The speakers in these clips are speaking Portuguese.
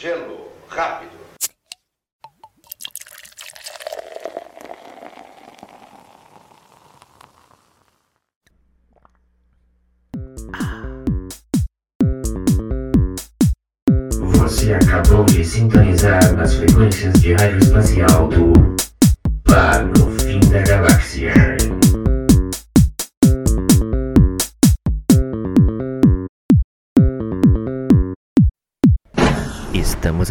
Gelo rápido. Você acabou de sintonizar nas frequências de rádio espacial do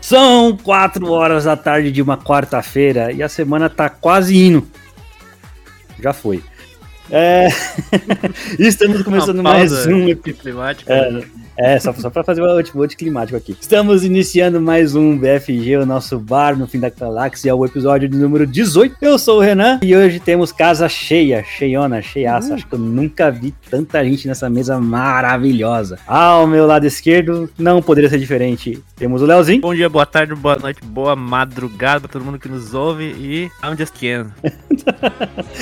São 4 horas da tarde de uma quarta-feira e a semana tá quase indo. Já foi. É... Estamos começando mais um episódio. É, é, só, só pra fazer o último climático aqui. Estamos iniciando mais um BFG, o nosso bar no fim da galáxia, o episódio de número 18. Eu sou o Renan e hoje temos casa cheia, cheiona, cheiaça. Acho que eu nunca vi tanta gente nessa mesa maravilhosa. Ao meu lado esquerdo, não poderia ser diferente. Temos o Leozinho. Bom dia, boa tarde, boa noite, boa madrugada pra todo mundo que nos ouve e I'm just Ken.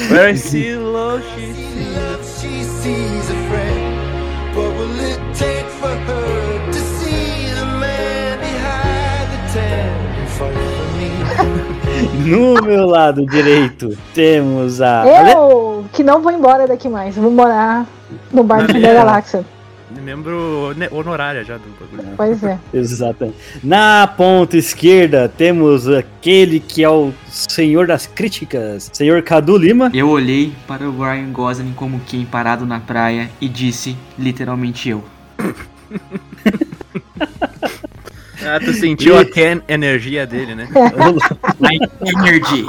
Very slow she sees. She sees a friend. What will it take No meu lado direito, temos a. Eu que não vou embora daqui mais. Vou morar no bar do fim da galáxia. Membro honorária já do bagulho. Pois é. Exatamente. Na ponta esquerda temos aquele que é o senhor das críticas, senhor Cadu Lima. Eu olhei para o Ryan Gosling como quem parado na praia e disse, literalmente eu. Ah, tu sentiu a Ken energia dele, né? Energy.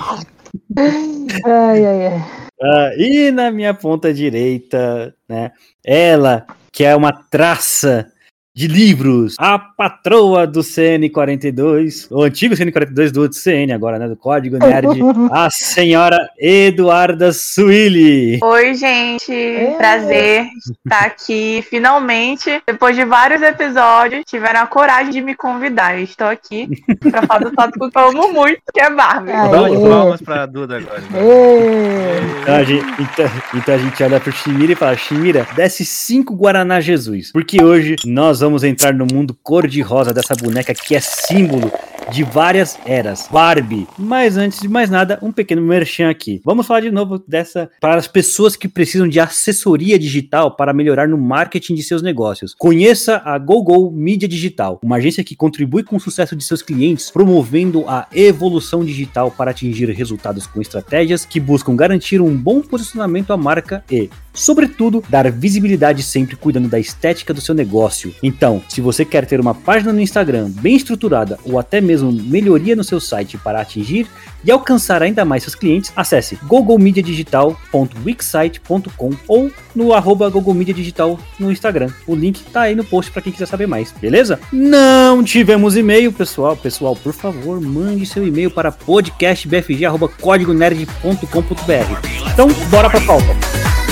Ai, ai, ai. Ah, e na minha ponta direita, né? Ela, que é uma traça de livros, a patroa do CN42, o antigo CN42 do CN agora, né? Do Código Nerd, a senhora Eduarda Suili. Oi, gente. Prazer estar aqui. Finalmente, depois de vários episódios, tiveram a coragem de me convidar. Eu estou aqui para falar do tópico que eu amo muito, que é Barbie. Palmas, palmas pra Duda agora. Ê. Então a, gente, então, então a gente olha pro Shimira e fala: Shimira, desce cinco Guaraná Jesus. Porque hoje nós vamos entrar no mundo cor-de-rosa dessa boneca que é símbolo de várias eras. Barbie. Mas antes de mais nada, um pequeno merchan aqui. Vamos falar de novo dessa para as pessoas que precisam de assessoria digital para melhorar no marketing de seus negócios. Conheça a GoGo Mídia Digital, uma agência que contribui com o sucesso de seus clientes, promovendo a evolução digital para atingir resultados com estratégias que buscam garantir um bom posicionamento à marca e, sobretudo, dar visibilidade sempre cuidando da estética do seu negócio. Então, se você quer ter uma página no Instagram bem estruturada ou até mesmo melhoria no seu site para atingir e alcançar ainda mais seus clientes, acesse gogomediadigital.wixsite.com ou no arroba no Instagram. O link tá aí no post para quem quiser saber mais, beleza? Não tivemos e-mail, pessoal. Pessoal, por favor, mande seu e-mail para podcastbfg.códigoNerd.com.br. Então, bora pra pauta.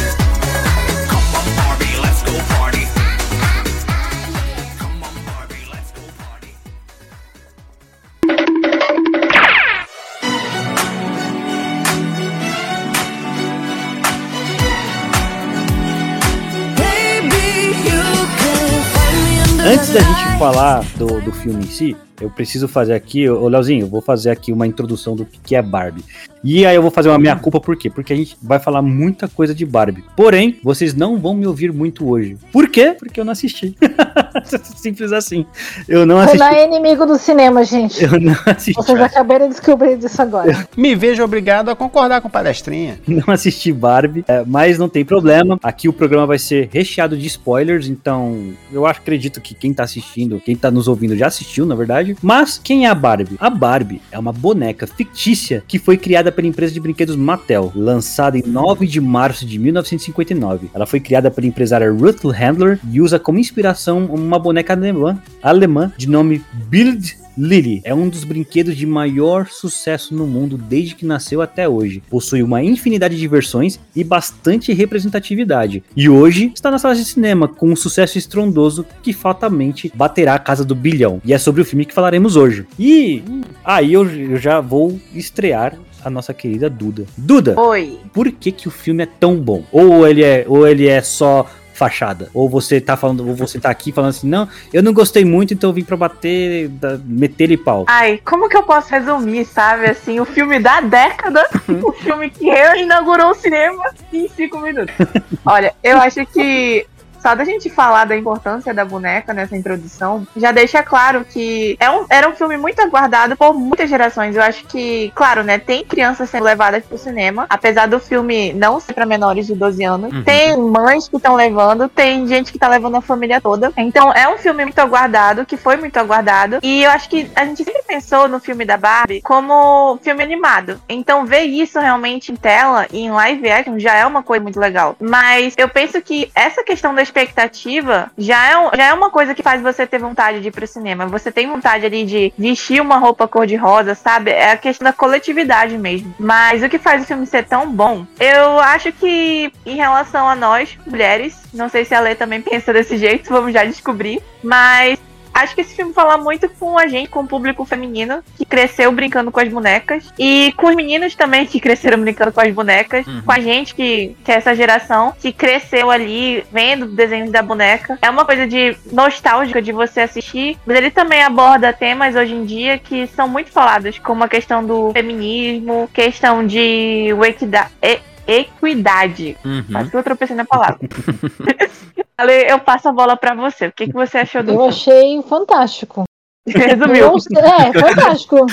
Da gente falar do, do filme em si, eu preciso fazer aqui, ô Leozinho, eu vou fazer aqui uma introdução do que é Barbie. E aí eu vou fazer uma meia culpa, por quê? Porque a gente vai falar muita coisa de Barbie. Porém, vocês não vão me ouvir muito hoje. Por quê? Porque eu não assisti. Simples assim. Eu não assisti. Renan é inimigo do cinema, gente. Eu não assisti. Vocês acabaram de descobrir disso agora. Me vejo obrigado a concordar com palestrinha. não assisti Barbie, é, mas não tem problema. Aqui o programa vai ser recheado de spoilers, então eu acho, acredito que quem tá assistindo, quem tá nos ouvindo já assistiu, na verdade. Mas quem é a Barbie? A Barbie é uma boneca fictícia que foi criada pela empresa de brinquedos Mattel, lançada em 9 de março de 1959. Ela foi criada pela empresária Ruth Handler e usa como inspiração uma boneca alemã, alemã de nome Bild Lily é um dos brinquedos de maior sucesso no mundo desde que nasceu até hoje. Possui uma infinidade de versões e bastante representatividade. E hoje está na sala de cinema com um sucesso estrondoso que fatalmente baterá a casa do bilhão. E é sobre o filme que falaremos hoje. E aí eu, eu já vou estrear a nossa querida Duda. Duda, Oi. por que que o filme é tão bom? Ou ele é, ou ele é só fachada? Ou você tá falando, ou você tá aqui falando assim, não, eu não gostei muito, então eu vim pra bater, da- meter ele pau. Ai, como que eu posso resumir, sabe? Assim, o filme da década, o filme que reinaugurou o cinema em cinco minutos. Olha, eu acho que só da gente falar da importância da boneca nessa introdução, já deixa claro que é um, era um filme muito aguardado por muitas gerações. Eu acho que, claro, né, tem crianças sendo levadas pro cinema, apesar do filme não ser pra menores de 12 anos. Uhum. Tem mães que estão levando, tem gente que tá levando a família toda. Então é um filme muito aguardado, que foi muito aguardado. E eu acho que a gente sempre pensou no filme da Barbie como filme animado. Então ver isso realmente em tela e em live action já é uma coisa muito legal. Mas eu penso que essa questão da expectativa já é, um- já é uma coisa que faz você ter vontade de ir pro cinema. Você tem vontade ali de vestir uma roupa cor-de-rosa, sabe? É a questão da coletividade mesmo. Mas o que faz o filme ser tão bom, eu acho que em relação a nós, mulheres, não sei se a Lê também pensa desse jeito, vamos já descobrir. Mas acho que esse filme fala muito com a gente, com o público feminino, que cresceu brincando com as bonecas. E com os meninos também, que cresceram brincando com as bonecas. Uhum. Com a gente, que, que é essa geração, que cresceu ali vendo desenhos da boneca. É uma coisa de nostálgica de você assistir. Mas ele também aborda temas hoje em dia que são muito falados, como a questão do feminismo, questão de equida- e- equidade. Uhum. Quase que eu tropecei na palavra. Ale, eu passo a bola pra você. O que, que você achou do Eu achei fantástico. Resumiu. Eu- é, fantástico.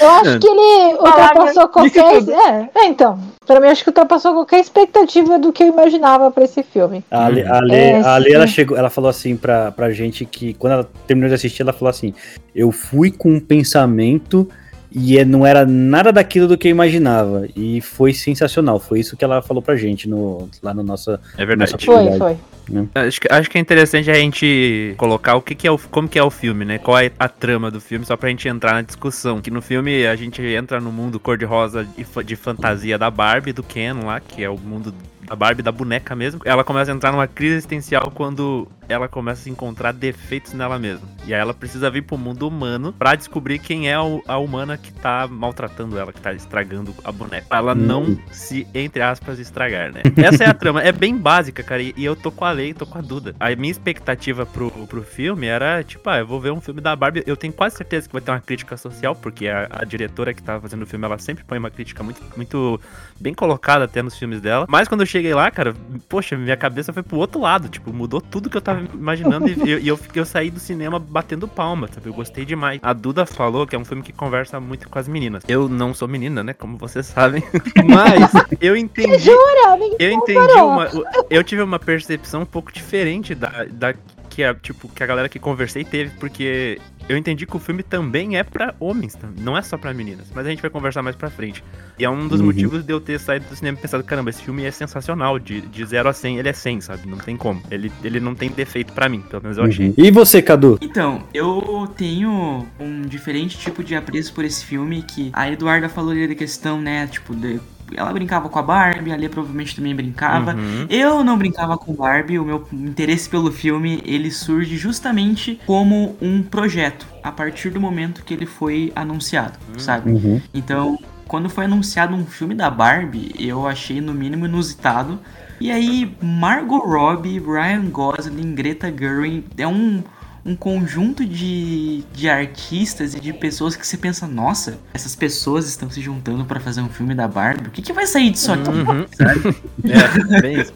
Eu acho que ele ultrapassou qualquer. É, é, então. Pra mim, acho que ultrapassou qualquer expectativa do que eu imaginava pra esse filme. A Ale, a Ale, É, a Ale, ela chegou, ela falou assim pra, pra gente que quando ela terminou de assistir, ela falou assim: Eu fui com um pensamento e é- não era nada daquilo do que eu imaginava. E foi sensacional. Foi isso que ela falou pra gente no, lá no nossa. É verdade. nossa Foi, atividade. Foi. Acho que, acho que é interessante a gente colocar o que, que é o, como que é o filme, né? Qual é a trama do filme, só pra gente entrar na discussão. Que no filme a gente entra no mundo cor-de-rosa de, de fantasia da Barbie, do Ken lá, que é o mundo da Barbie, da boneca mesmo. Ela começa a entrar numa crise existencial quando ela começa a encontrar defeitos nela mesma. E aí ela precisa vir pro mundo humano pra descobrir quem é a humana que tá maltratando ela, que tá estragando a boneca. Pra ela não se, entre aspas, estragar, né? Essa é a trama. É bem básica, cara. E eu tô com a Lei, tô com a Duda. A minha expectativa pro, pro filme era, tipo, ah, eu vou ver um filme da Barbie. Eu tenho quase certeza que vai ter uma crítica social, porque a, a diretora que tava fazendo o filme, ela sempre põe uma crítica muito, muito bem colocada até nos filmes dela. Mas quando eu cheguei lá, cara, poxa, minha cabeça foi pro outro lado. Tipo, mudou tudo que eu tava imaginando e eu, e eu, fiquei- eu saí do cinema batendo palma, sabe? Eu gostei demais. A Duda falou que é um filme que conversa muito com as meninas. Eu não sou menina, né? Como vocês sabem. Mas eu entendi. Jura? Me Eu entendi uma. Eu tive uma percepção um pouco diferente da, da que a, tipo, que a galera que conversei teve, porque eu entendi que o filme também é pra homens, não é só pra meninas. Mas a gente vai conversar mais pra frente. E é um dos Uhum. motivos de eu ter saído do cinema e pensado, caramba, esse filme é sensacional, de, de 0 a 100 ele é 100, sabe? Não tem como. Ele, ele não tem defeito pra mim, pelo menos eu achei. Uhum. E você, Cadu? Então, eu tenho um diferente tipo de apreço por esse filme que a Eduarda falou ali da questão, né, tipo, de, ela brincava com a Barbie, a Lê provavelmente também brincava. Uhum. Eu não brincava com Barbie, o meu interesse pelo filme, ele surge justamente como um projeto, a partir do momento que ele foi anunciado, sabe? Uhum. Então, quando foi anunciado um filme da Barbie, eu achei no mínimo inusitado. E aí, Margot Robbie, Ryan Gosling, Greta Gerwig, é um, um conjunto de, de artistas e de pessoas que você pensa, nossa, essas pessoas estão se juntando pra fazer um filme da Barbie. O que, que vai sair disso aqui? Uhum. É, bem isso.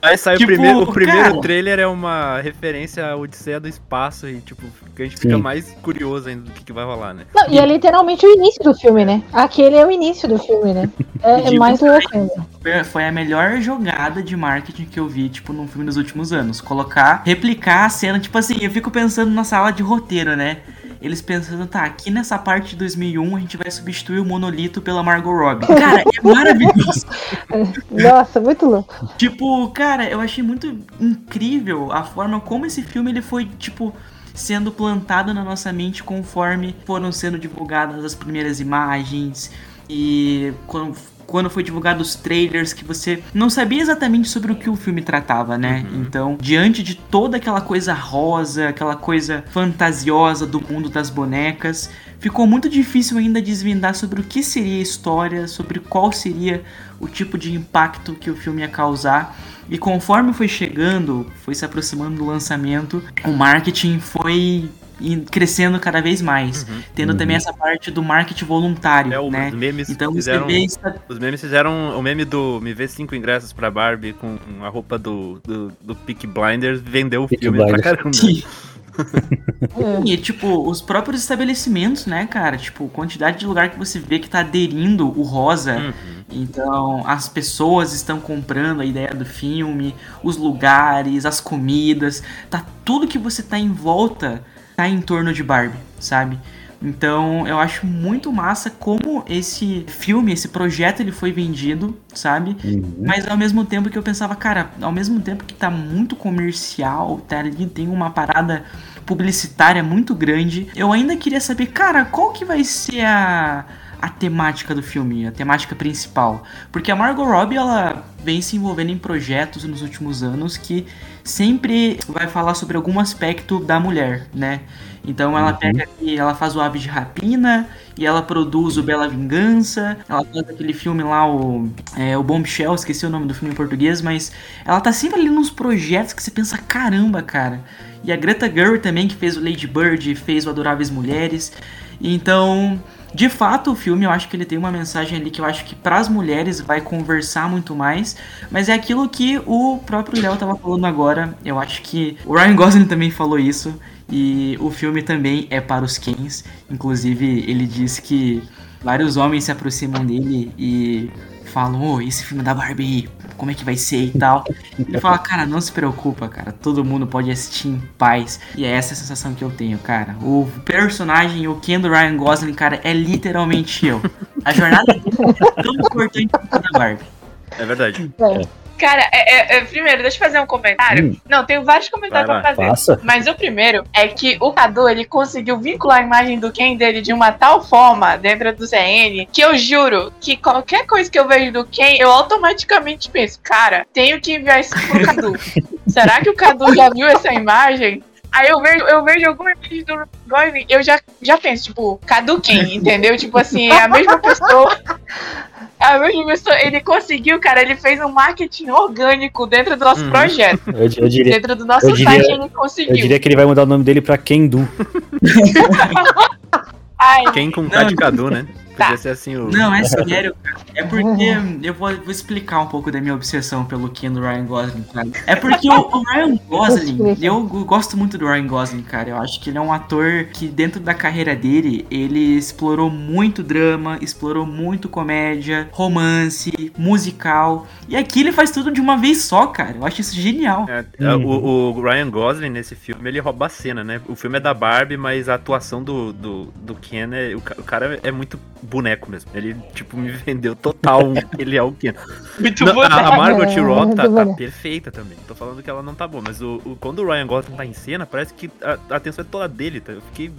Aí sai Tipo, o primeiro, o primeiro cara- trailer é uma referência à Odisseia do Espaço e, tipo, a gente fica Sim. mais curioso ainda do que, que vai rolar, né? Não, e é literalmente o início do filme, né? Aquele é o início do filme, né? É, é mais louco ainda. Foi- a melhor jogada de marketing que eu vi, tipo, num filme dos últimos anos. Colocar, replicar a cena, tipo assim, eu fico pensando na sala de roteiro, né? Eles pensando, tá, aqui nessa parte de 2001 a gente vai substituir o monolito pela Margot Robbie. Cara, é maravilhoso. Nossa, muito louco. tipo, cara, eu achei muito incrível a forma como esse filme ele foi, tipo, sendo plantado na nossa mente conforme foram sendo divulgadas as primeiras imagens e quando, quando foi divulgado os trailers que você não sabia exatamente sobre o que o filme tratava, né? Então, diante de toda aquela coisa rosa, aquela coisa fantasiosa do mundo das bonecas, ficou muito difícil ainda desvendar sobre o que seria a história, sobre qual seria o tipo de impacto que o filme ia causar. E conforme foi chegando, foi se aproximando do lançamento, o marketing foi crescendo cada vez mais, tendo também essa parte do marketing voluntário, É, o- né? os memes Então fizeram- isso Os memes fizeram o meme do Me Vê Cinco Ingressos pra Barbie com a roupa do, do, do Peak Blinders, vendeu o Peaky filme pra Blinders. caramba. Sim. E, tipo, os próprios estabelecimentos, né, cara? Tipo, quantidade de lugar que você vê que tá aderindo o rosa. Uhum. Então, as pessoas estão comprando a ideia do filme, os lugares, as comidas. Tá tudo que você tá em volta tá em torno de Barbie, sabe? Então, eu acho muito massa como esse filme, esse projeto, ele foi vendido, sabe? Mas ao mesmo tempo que eu pensava, cara, ao mesmo tempo que tá muito comercial, tá ali, tem uma parada publicitária muito grande, eu ainda queria saber, cara, qual que vai ser a, a temática do filme, a temática principal? Porque a Margot Robbie, ela vem se envolvendo em projetos nos últimos anos que sempre vai falar sobre algum aspecto da mulher, né? Então ela pega e ela faz o Ave de Rapina e ela produz o Bela Vingança, ela faz aquele filme lá, o, é, o Bombshell, esqueci o nome do filme em português, mas ela tá sempre ali nos projetos que você pensa, caramba, cara. E a Greta Gerwig também, que fez o Lady Bird, fez o Adoráveis Mulheres. Então, de fato, o filme eu acho que ele tem uma mensagem ali que eu acho que pras mulheres vai conversar muito mais, mas é aquilo que o próprio Léo tava falando agora. Eu acho que o Ryan Gosling também falou isso e o filme também é para os Kens. Inclusive, ele diz que vários homens se aproximam dele e falam: "Ô, esse filme da Barbie, como é que vai ser e tal?" Ele fala: "Cara, não se preocupa, cara. Todo mundo pode assistir em paz." E é essa a sensação que eu tenho, cara. O personagem, o Ken do Ryan Gosling, cara, é literalmente eu. A jornada dele é tão importante quanto a da Barbie. É verdade. Cara, é- é- é, primeiro, deixa eu fazer um comentário. Hum. Não, tenho vários comentários Vai pra fazer. Faça. Mas o primeiro é que o Cadu, ele conseguiu vincular a imagem do Ken dele de uma tal forma dentro do ZN que eu juro que qualquer coisa que eu vejo do Ken, eu automaticamente penso, cara, tenho que enviar isso pro Cadu. Será que o Cadu já viu essa imagem? Aí eu vejo, eu vejo alguma imagem do Gosling, eu já, já penso, tipo, Cadu Ken, entendeu? Tipo assim, é a mesma pessoa. A mesma pessoa, ele conseguiu, cara, ele fez um marketing orgânico dentro do nosso Uhum. projeto. Eu, eu diria, Dentro do nosso eu diria- site ele conseguiu. eu diria que ele vai mudar o nome dele pra Kendu. Ai, Quem com K de Cadu, né? Tá. Podia ser assim o. Não, é sério, cara. É porque eu vou, vou explicar um pouco da minha obsessão pelo Ken do Ryan Gosling, cara. É porque o, o Ryan Gosling, eu gosto muito do Ryan Gosling, cara. Eu acho que ele é um ator que, dentro da carreira dele, ele explorou muito drama, explorou muito comédia, romance, musical. E aqui ele faz tudo de uma vez só, cara. Eu acho isso genial. É, é, o, o Ryan Gosling nesse filme ele rouba a cena, né? O filme é da Barbie, mas a atuação do, do, do Ken é. O cara é muito boneco mesmo. Ele, tipo, me vendeu total. ele é o Ken. muito Não, bom. a, Margot É, Robbie tá, tá boneco. perfeita também. Tô falando que ela não tá boa, mas o, o- quando o Ryan Gosling tá em cena, parece que a, a atenção é toda dele. Tá? Eu fiquei.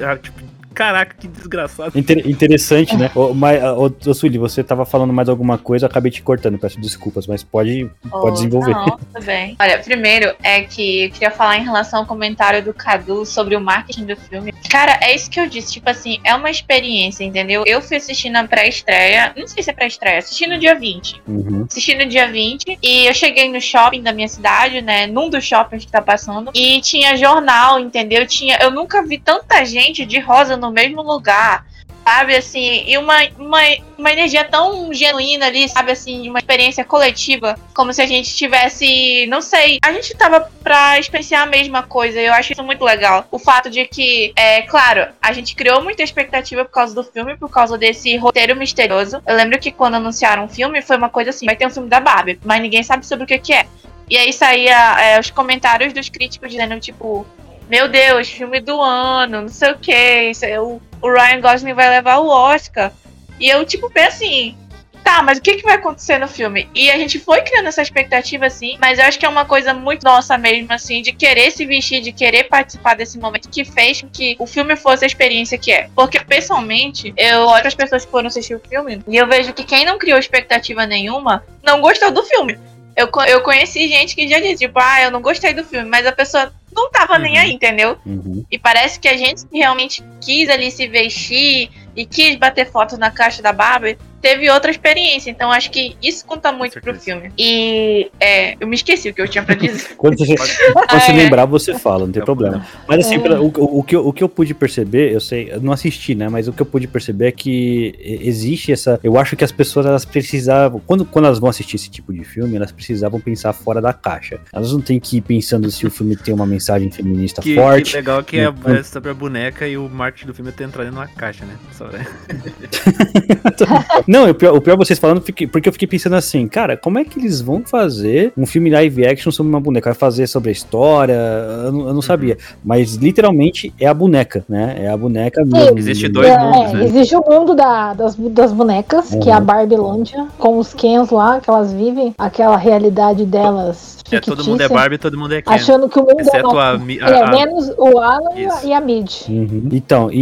ah, Tipo, caraca, que desgraçado. Inter- interessante, né? Ô, mas, ô, ô, Sueli, você tava falando mais alguma coisa, eu acabei te cortando, peço desculpas, mas pode, pode desenvolver. Não, tudo bem. Olha, primeiro é que eu queria falar em relação ao comentário do Cadu sobre o marketing do filme. Cara, é isso que eu disse. Tipo assim, é uma experiência, entendeu? Eu fui assistir na pré-estreia. Não sei se é pré-estreia, assisti no dia 20. Uhum. assisti no dia 20 e eu cheguei no shopping da minha cidade, né? Num dos shoppings que tá passando. E tinha jornal, entendeu? Tinha, eu nunca vi tanta gente de rosa no mesmo lugar. Sabe, assim, e uma, uma, uma energia tão genuína ali, sabe, assim, uma experiência coletiva, como se a gente tivesse, não sei, a gente tava pra experienciar a mesma coisa, eu acho isso muito legal. O fato de que, é claro, a gente criou muita expectativa por causa do filme, por causa desse roteiro misterioso. Eu lembro que quando anunciaram o filme, foi uma coisa assim, vai ter um filme da Barbie, mas ninguém sabe sobre o que que é. E aí saía é, os comentários dos críticos dizendo, tipo, meu Deus, filme do ano, não sei o que, o, o Ryan Gosling vai levar o Oscar. E eu, tipo, pensei assim, tá, mas o que, que vai acontecer no filme? E a gente foi criando essa expectativa, assim, mas eu acho que é uma coisa muito nossa mesmo, assim, de querer se vestir, de querer participar desse momento que fez com que o filme fosse a experiência que é. Porque, pessoalmente, eu olho as pessoas que foram assistir o filme e eu vejo que quem não criou expectativa nenhuma não gostou do filme. Eu, eu conheci gente que já disse, tipo, ah, eu não gostei do filme, mas a pessoa não tava nem Uhum. aí, entendeu? Uhum. E parece que a gente que realmente quis ali se vestir e quis bater fotos na caixa da Barbie teve outra experiência. Então acho que isso conta muito pro filme. E é, eu me esqueci o que eu tinha pra dizer. Quando você, quando você Ah, é. lembrar, você fala, não tem É o problema. Mas assim, pela- o, o, que eu, o que eu pude perceber, eu sei, eu não assisti, né? Mas o que eu pude perceber é que existe essa. Eu acho que as pessoas elas precisavam. Quando, quando elas vão assistir esse tipo de filme, elas precisavam pensar fora da caixa. Elas não têm que ir pensando se o filme tem uma mensagem feminista Que, forte. que legal que é, Uhum. é sobre a boneca e o marketing do filme tá entrando numa caixa, né? Só, né? Não, o pior, o pior vocês falando, porque eu fiquei pensando assim, cara, como é que eles vão fazer um filme live action sobre uma boneca? Vai fazer sobre a história? Eu não, eu não sabia. Mas literalmente é a boneca, né? É a boneca mesmo. Existe dois É, mundos, né? Existe o mundo da- das, das bonecas, que é a Uhum. Barbilândia, com os Kens lá, que elas vivem, aquela realidade delas. É, todo mundo é Barbie, todo mundo é Ken. Achando que o mundo é Exceto nosso. a, Mi- a, É, a- menos o Alan e a- Isso. e a Mid. Uhum. Então, e,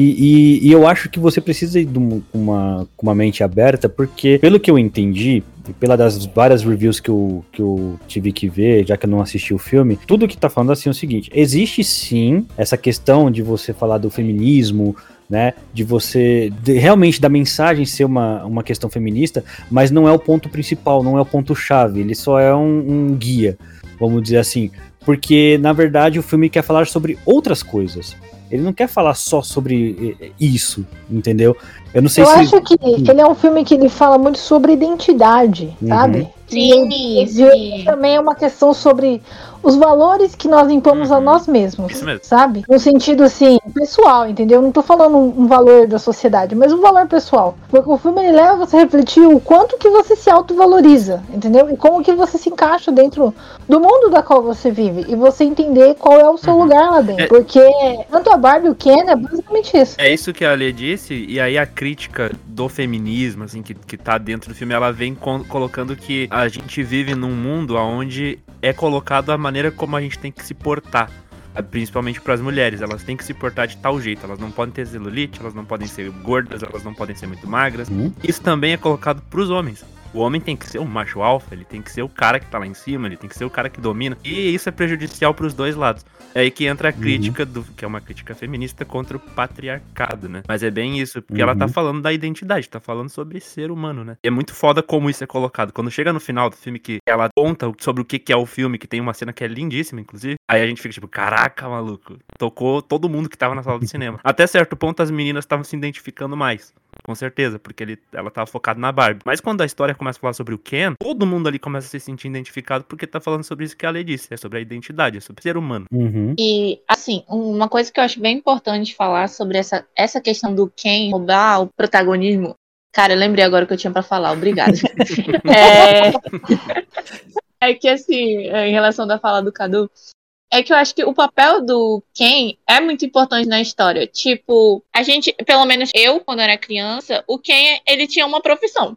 e- e eu acho que você precisa ir de um- uma, com uma mente aberta, porque, pelo que eu entendi, e pela das várias reviews que eu, que eu tive que ver, já que eu não assisti o filme, tudo que tá falando assim é o seguinte: existe sim essa questão de você falar do feminismo. Né, de você de- realmente da mensagem ser uma, uma questão feminista, mas não é o ponto principal, não é o ponto chave, ele só é um- um guia, vamos dizer assim, porque na verdade o filme quer falar sobre outras coisas. Ele não quer falar só sobre eh, isso, entendeu? Eu não sei Eu se. acho que ele é um filme que ele fala muito sobre identidade, Uhum. sabe? Sim, E, e sim. também é uma questão sobre os valores que nós impomos a Uhum. nós mesmos, Isso mesmo. sabe? No sentido assim, pessoal, entendeu? Não tô falando um, um valor da sociedade, mas um valor pessoal. Porque o filme ele leva você a refletir o quanto que você se autovaloriza, entendeu? E como que você se encaixa dentro do mundo da qual você vive e você entender qual é o seu Uhum. lugar lá dentro. É- Porque tanto a Barbie e o Ken é basicamente isso. É isso que a Lê disse, e aí a crítica do feminismo, assim, que, que tá dentro do filme, ela vem colocando que a gente vive num mundo onde é colocado a maneira como a gente tem que se portar. ah, Principalmente para as mulheres, elas têm que se portar de tal jeito. Elas não podem ter celulite, elas não podem ser gordas, elas não podem ser muito magras. Uhum. Isso também é colocado pros homens. O homem tem que ser o macho alfa, ele tem que ser o cara que tá lá em cima, ele tem que ser o cara que domina. E isso é prejudicial pros dois lados. É aí que entra a Uhum. crítica do que é uma crítica feminista contra o patriarcado, né? Mas é bem isso, porque ela tá Uhum. falando da identidade, tá falando sobre ser humano, né? E é muito foda como isso é colocado. Quando chega no final do filme que ela conta sobre o que que é o filme, que tem uma cena que é lindíssima, inclusive, aí a gente fica tipo, caraca, maluco, tocou todo mundo que tava na sala do cinema. Até certo ponto as meninas estavam se identificando mais. Com certeza, porque ele, ela tava focada na Barbie. Mas quando a história começa a falar sobre o Ken, todo mundo ali começa a se sentir identificado porque tá falando sobre isso que a Lê disse. É sobre a identidade, é sobre ser humano. Uhum. E, assim, uma coisa que eu acho bem importante falar sobre essa, essa questão do Ken roubar o protagonismo. Cara, eu lembrei agora o que eu tinha pra falar, obrigada. é... é que, assim, em relação da fala do Cadu, é que eu acho que o papel do Ken é muito importante na história. Tipo, a gente, pelo menos eu, quando era criança, o Ken, ele tinha uma profissão.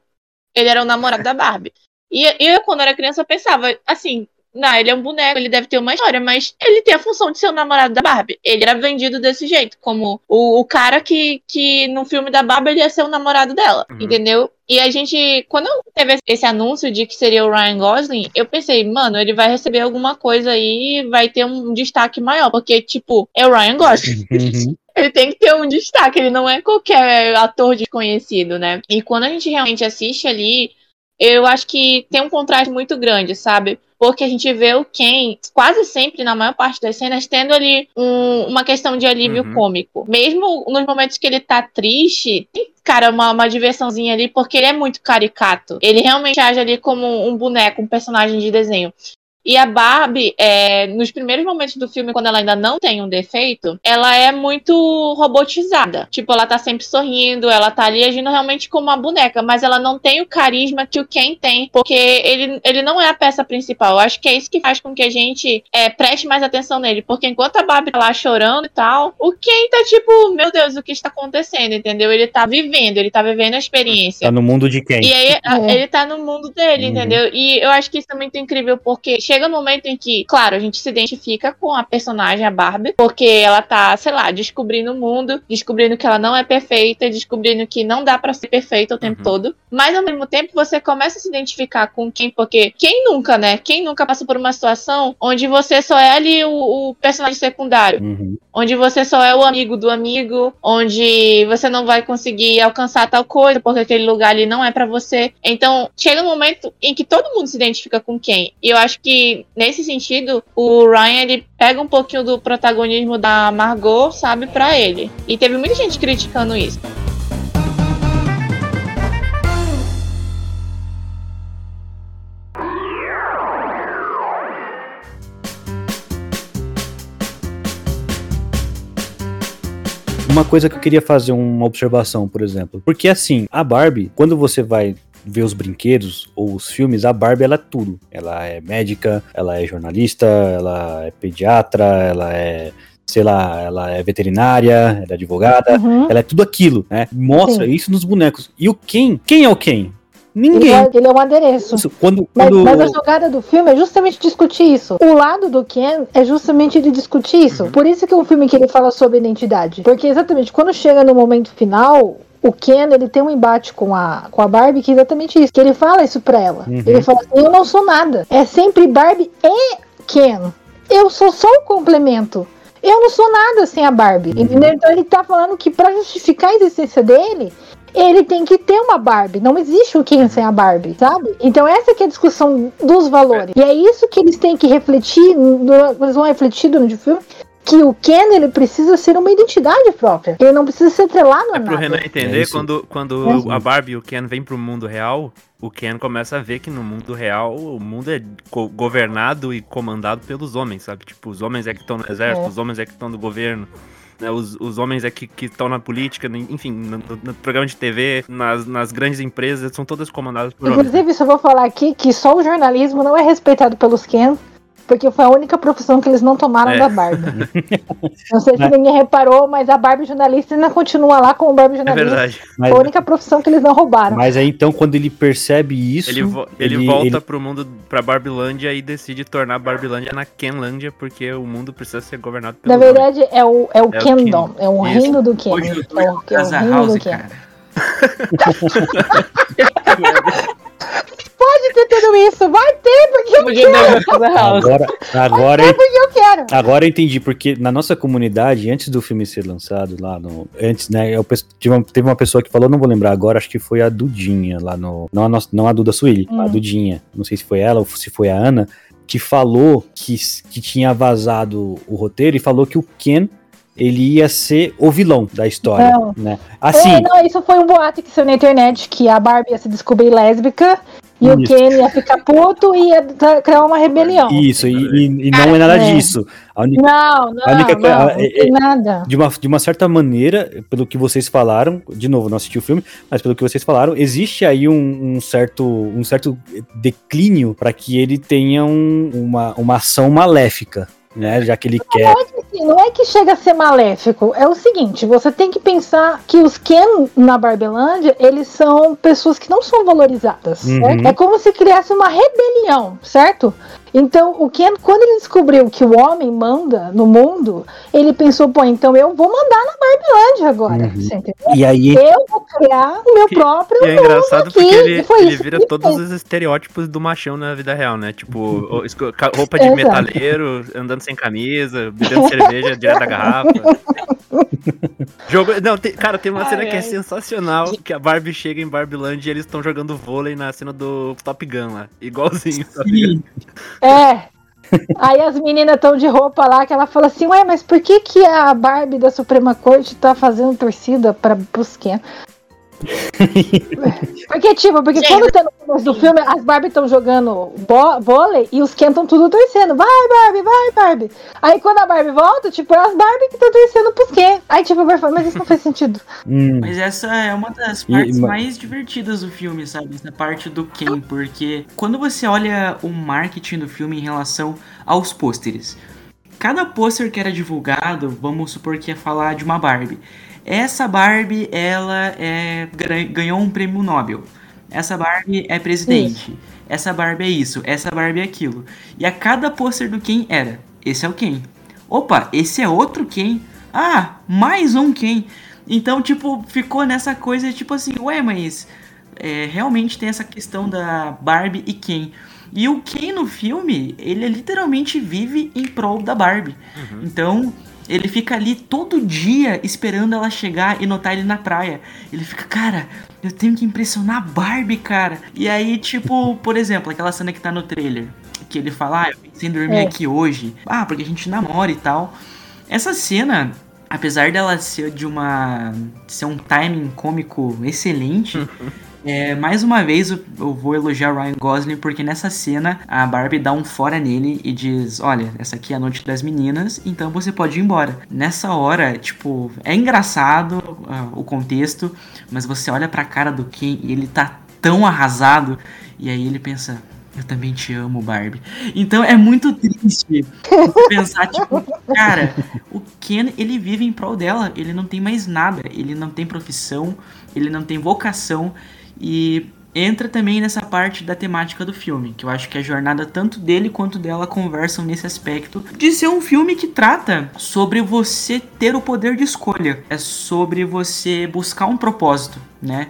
Ele era o namorado da Barbie. E eu, quando era criança, pensava, assim, não, ele é um boneco, ele deve ter uma história, mas ele tem a função de ser o namorado da Barbie. Ele era vendido desse jeito, como o, o cara que, que no filme da Barbie ele ia ser o namorado dela, Uhum. entendeu? E a gente, quando teve esse anúncio de que seria o Ryan Gosling, eu pensei, mano, ele vai receber alguma coisa aí, vai ter um destaque maior, porque, tipo, é o Ryan Gosling. Uhum. Ele tem que ter um destaque, ele não é qualquer ator desconhecido, né? E quando a gente realmente assiste ali, eu acho que tem um contraste muito grande, sabe? Porque a gente vê o Ken quase sempre, na maior parte das cenas, tendo ali um- uma questão de alívio Uhum. cômico. Mesmo nos momentos que ele tá triste, tem, cara, uma, uma diversãozinha ali, porque ele é muito caricato. Ele realmente age ali como um boneco, um personagem de desenho. E a Barbie, é, nos primeiros momentos do filme, quando ela ainda não tem um defeito, ela é muito robotizada. Tipo, ela tá sempre sorrindo, ela tá ali agindo realmente como uma boneca, mas ela não tem o carisma que o Ken tem, porque ele, ele não é a peça principal. Eu acho que é isso que faz com que a gente é, preste mais atenção nele, porque enquanto a Barbie tá lá chorando e tal, o Ken tá tipo, meu Deus, o que está acontecendo, entendeu? Ele tá vivendo, ele tá vivendo a experiência. Tá no mundo de quem? E aí É. ele tá no mundo dele, Uhum. entendeu? E eu acho que isso é muito incrível, porque chega um momento em que, claro, a gente se identifica com a personagem, a Barbie, porque ela tá, sei lá, descobrindo o mundo, descobrindo que ela não é perfeita, descobrindo que não dá pra ser perfeita o tempo Uhum. todo. Mas ao mesmo tempo você começa a se identificar com quem, porque quem nunca, né? Quem nunca passou por uma situação onde você só é ali o, o personagem secundário Uhum. onde você só é o amigo do amigo, onde você não vai conseguir alcançar tal coisa porque aquele lugar ali não é pra você. Então, chega um momento em que todo mundo se identifica com quem. E eu acho que nesse sentido, o Ryan ele pega um pouquinho do protagonismo da Margot, sabe, pra ele. E teve muita gente criticando isso. Uma coisa que eu queria fazer uma observação, por exemplo. Porque assim, a Barbie, quando você vai ver os brinquedos ou os filmes, a Barbie ela é tudo. Ela é médica, ela é jornalista, ela é pediatra, ela é, sei lá, ela é veterinária, ela é advogada, Uhum. ela é tudo aquilo, né? Mostra Sim. isso nos bonecos. E o Ken? Quem é o Ken? Ele Ninguém. é, ele é um adereço. Isso, Quando, Mas, quando... mas a jogada do filme é justamente discutir isso. O lado do Ken é justamente ele discutir isso. Por isso que é um filme que ele fala sobre identidade. Porque exatamente quando chega no momento final. O Ken, ele tem um embate com a, com a Barbie que é exatamente isso. Que ele fala isso pra ela. Uhum. Ele fala assim, eu não sou nada. É sempre Barbie e Ken. Eu sou só um complemento. Eu não sou nada sem a Barbie. Entendeu? Então ele tá falando que pra justificar a existência dele, ele tem que ter uma Barbie. Não existe o Ken sem a Barbie, sabe? Então essa que é a discussão dos valores. E é isso que eles têm que refletir, eles vão refletir durante o filme, que o Ken, ele precisa ser uma identidade própria. Ele não precisa ser atrelado a É pro nada. Renan É entender, isso. quando, quando É. a Barbie e o Ken vêm pro mundo real, o Ken começa a ver que no mundo real o mundo é co- governado e comandado pelos homens, sabe? Tipo, os homens é que estão no exército, É. os homens é que estão no governo. né? Os, os homens é que estão na política, no- enfim, no, no- programa de TV, nas, nas grandes empresas, são todas comandadas por homens. Inclusive, só vou falar aqui que só o jornalismo não é respeitado pelos Ken, porque foi a única profissão que eles não tomaram É. da Barbie. não sei se ninguém reparou, mas a Barbie jornalista ainda continua lá como Barbie É jornalista. verdade. Mas, Foi a única profissão que eles não roubaram. mas aí então, quando ele percebe isso. Ele, vo- ele, ele- volta ele- pro mundo, pra Barbilândia e decide tornar a Barbilândia na Kenlândia, porque o mundo precisa ser governado Na pelos homens. verdade, é o, é o É o Kingdom, é o Isso. reino do Ken. Hoje É eu o, tô é o reino House, do Ken. Pode ter tudo isso, vai ter, porque eu quero. House. Agora, agora, porque eu quero. Agora eu entendi, porque na nossa comunidade, antes do filme ser lançado, lá no. Antes, né? Eu, tive uma- teve uma pessoa que falou, não vou lembrar agora, acho que foi a Dudinha lá no. Não a, nossa, não a Duda Sueli, a Hum. Dudinha. Não sei se foi ela ou se foi a Ana, que falou que, que tinha vazado o roteiro e falou que o Ken. Ele ia ser o vilão da história, Não. né? Assim, É, não, isso foi um boato que saiu na internet, que a Barbie ia se descobrir lésbica, e o Isso. Ken ia ficar puto e ia criar uma rebelião. isso, e, e- e não é nada É. disso. A única, Não, não, A única não, é- nada. de uma, de uma certa maneira, pelo que vocês falaram, de novo, não assisti o filme, mas pelo que vocês falaram, existe aí um, um certo, um certo declínio para que ele tenha um- uma, uma ação maléfica, né? Já que ele quer. Assim, não é que chega a ser maléfico, é o seguinte, você tem que pensar que os Ken na Barbelândia, eles são pessoas que não são valorizadas, Uhum. É como se criasse uma rebelião, certo? Então, o Ken, quando ele descobriu que o homem manda no mundo, ele pensou, pô, então eu vou mandar na Barbelândia agora, Uhum. você entendeu? E aí, Eu vou criar o meu próprio E é engraçado porque aqui, ele, e foi ele isso vira que ele todos fez. os estereótipos do machão na vida real, né? Tipo, roupa de Exato. metaleiro, andando sem camisa, bebendo cerveja direto da garrafa. Jogo, não, tem- cara, tem uma Ai, cena que é ai. sensacional, que a Barbie chega em Barbiland e eles estão jogando vôlei na cena do Top Gun lá. Igualzinho, tá? Sim, É. Aí as meninas estão de roupa lá, que ela fala assim, ué, mas por que, que a Barbie da Suprema Corte tá fazendo torcida para Ken? Porque, tipo, porque Gente, quando tá no começo do filme, as Barbie estão jogando vôlei e os Ken estão tudo torcendo. Vai, Barbie, vai, Barbie. Aí quando a Barbie volta, tipo, é as Barbie que estão torcendo pros Ken. Aí, tipo, vai falar, mas isso não faz sentido. Hum, Mas essa é uma das E- partes ma- mais divertidas do filme, sabe? Essa parte do Ken, porque quando você olha o marketing do filme em relação aos pôsteres, cada pôster que era divulgado, vamos supor que ia falar de uma Barbie. Essa Barbie, ela é, ganhou um prêmio Nobel. Essa Barbie é presidente. Essa Barbie é isso. Essa Barbie é aquilo. E a cada pôster do Ken era: esse é o Ken. Opa, esse é outro Ken. Ah, mais um Ken. Então, tipo, ficou nessa coisa, tipo assim, ué, mas é, realmente tem essa questão da Barbie e Ken. E o Ken no filme, ele literalmente vive em prol da Barbie. Então, ele fica ali todo dia esperando ela chegar e notar ele na praia. Ele fica, cara, eu tenho que impressionar a Barbie, cara. E aí, tipo, por exemplo, aquela cena que tá no trailer, que ele fala, ah, eu pensei em dormir É. aqui hoje. Ah, porque a gente namora e tal. Essa cena, apesar dela ser de uma. ser um timing cômico excelente. É, mais uma vez eu, eu vou elogiar Ryan Gosling porque nessa cena a Barbie dá um fora nele e diz: Olha, essa aqui é a noite das meninas, então você pode ir embora. Nessa hora, tipo, é engraçado ah, o contexto, mas você olha pra cara do Ken e ele tá tão arrasado, e aí ele pensa: Eu também te amo, Barbie. Então é muito triste pensar, tipo, cara, o Ken, ele vive em prol dela, ele não tem mais nada, ele não tem profissão, ele não tem vocação e entra também nessa parte da temática do filme, que eu acho que a jornada tanto dele quanto dela conversam nesse aspecto de ser um filme que trata sobre você ter o poder de escolha, é sobre você buscar um propósito, né?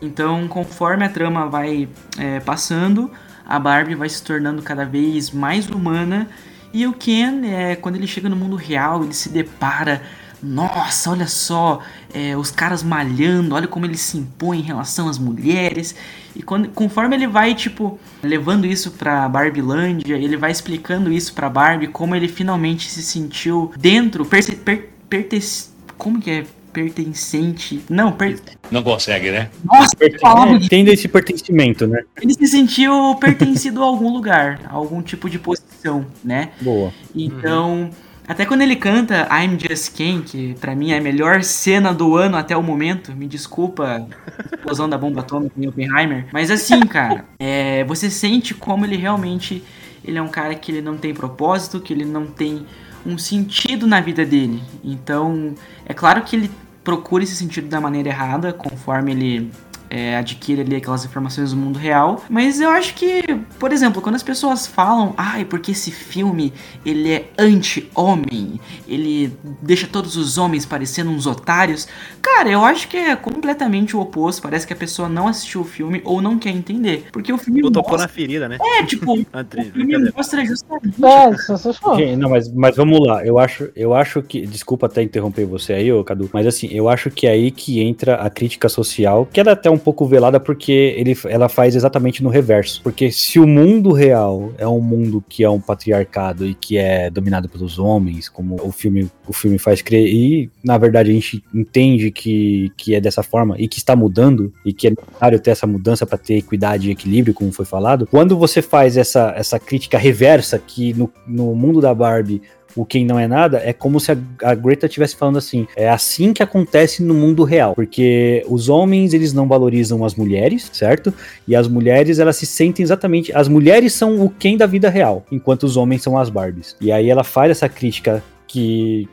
Então, conforme a trama vai é, passando, a Barbie vai se tornando cada vez mais humana e o Ken, é, quando ele chega no mundo real, ele se depara. Nossa, olha só, é, os caras malhando, olha como ele se impõe em relação às mulheres. E quando, conforme ele vai, tipo, levando isso pra Barbilândia, ele vai explicando isso pra Barbie, como ele finalmente se sentiu dentro, perce, per, pertence- como que é? Pertencente. Não, per, Não consegue, né? nossa, que palavra Tendo esse pertencimento, né? ele se sentiu pertencido a algum lugar, a algum tipo de posição, né? Boa. Então, até quando ele canta I'm Just Ken, que pra mim é a melhor cena do ano até o momento, me desculpa, explosão da bomba atômica em Oppenheimer, mas assim, cara, é, você sente como ele realmente ele é um cara que ele não tem propósito, que ele não tem um sentido na vida dele. Então, é claro que ele procura esse sentido da maneira errada, conforme ele é, adquire ali aquelas informações do mundo real. Mas eu acho que, por exemplo, quando as pessoas falam, ai, porque esse filme ele é anti-homem, ele deixa todos os homens parecendo uns otários. Cara, eu acho que é completamente o oposto. Parece que a pessoa não assistiu o filme ou não quer entender. Porque o filme Tu tocou mostra... na ferida, né? É, tipo, o filme mostra justamente... É. Gente, não, mas, mas vamos lá. Eu acho, eu acho que. Desculpa até interromper você aí, ô Cadu. Mas assim, eu acho que é aí que entra a crítica social, que ela é até um pouco velada porque ele, ela faz exatamente no reverso. Porque se o mundo real é um mundo que é um patriarcado e que é dominado pelos homens, como o filme, o filme faz crer, e na verdade a gente entende que, que é dessa forma e que está mudando, e que é necessário ter essa mudança para ter equidade e equilíbrio, como foi falado, quando você faz essa, essa crítica reversa, que no, no mundo da Barbie o quem não é nada, é como se a, a Greta estivesse falando assim, é assim que acontece no mundo real, porque os homens, eles não valorizam as mulheres, certo? E as mulheres, elas se sentem exatamente, as mulheres são o quem da vida real, enquanto os homens são as Barbies. E aí ela faz essa crítica que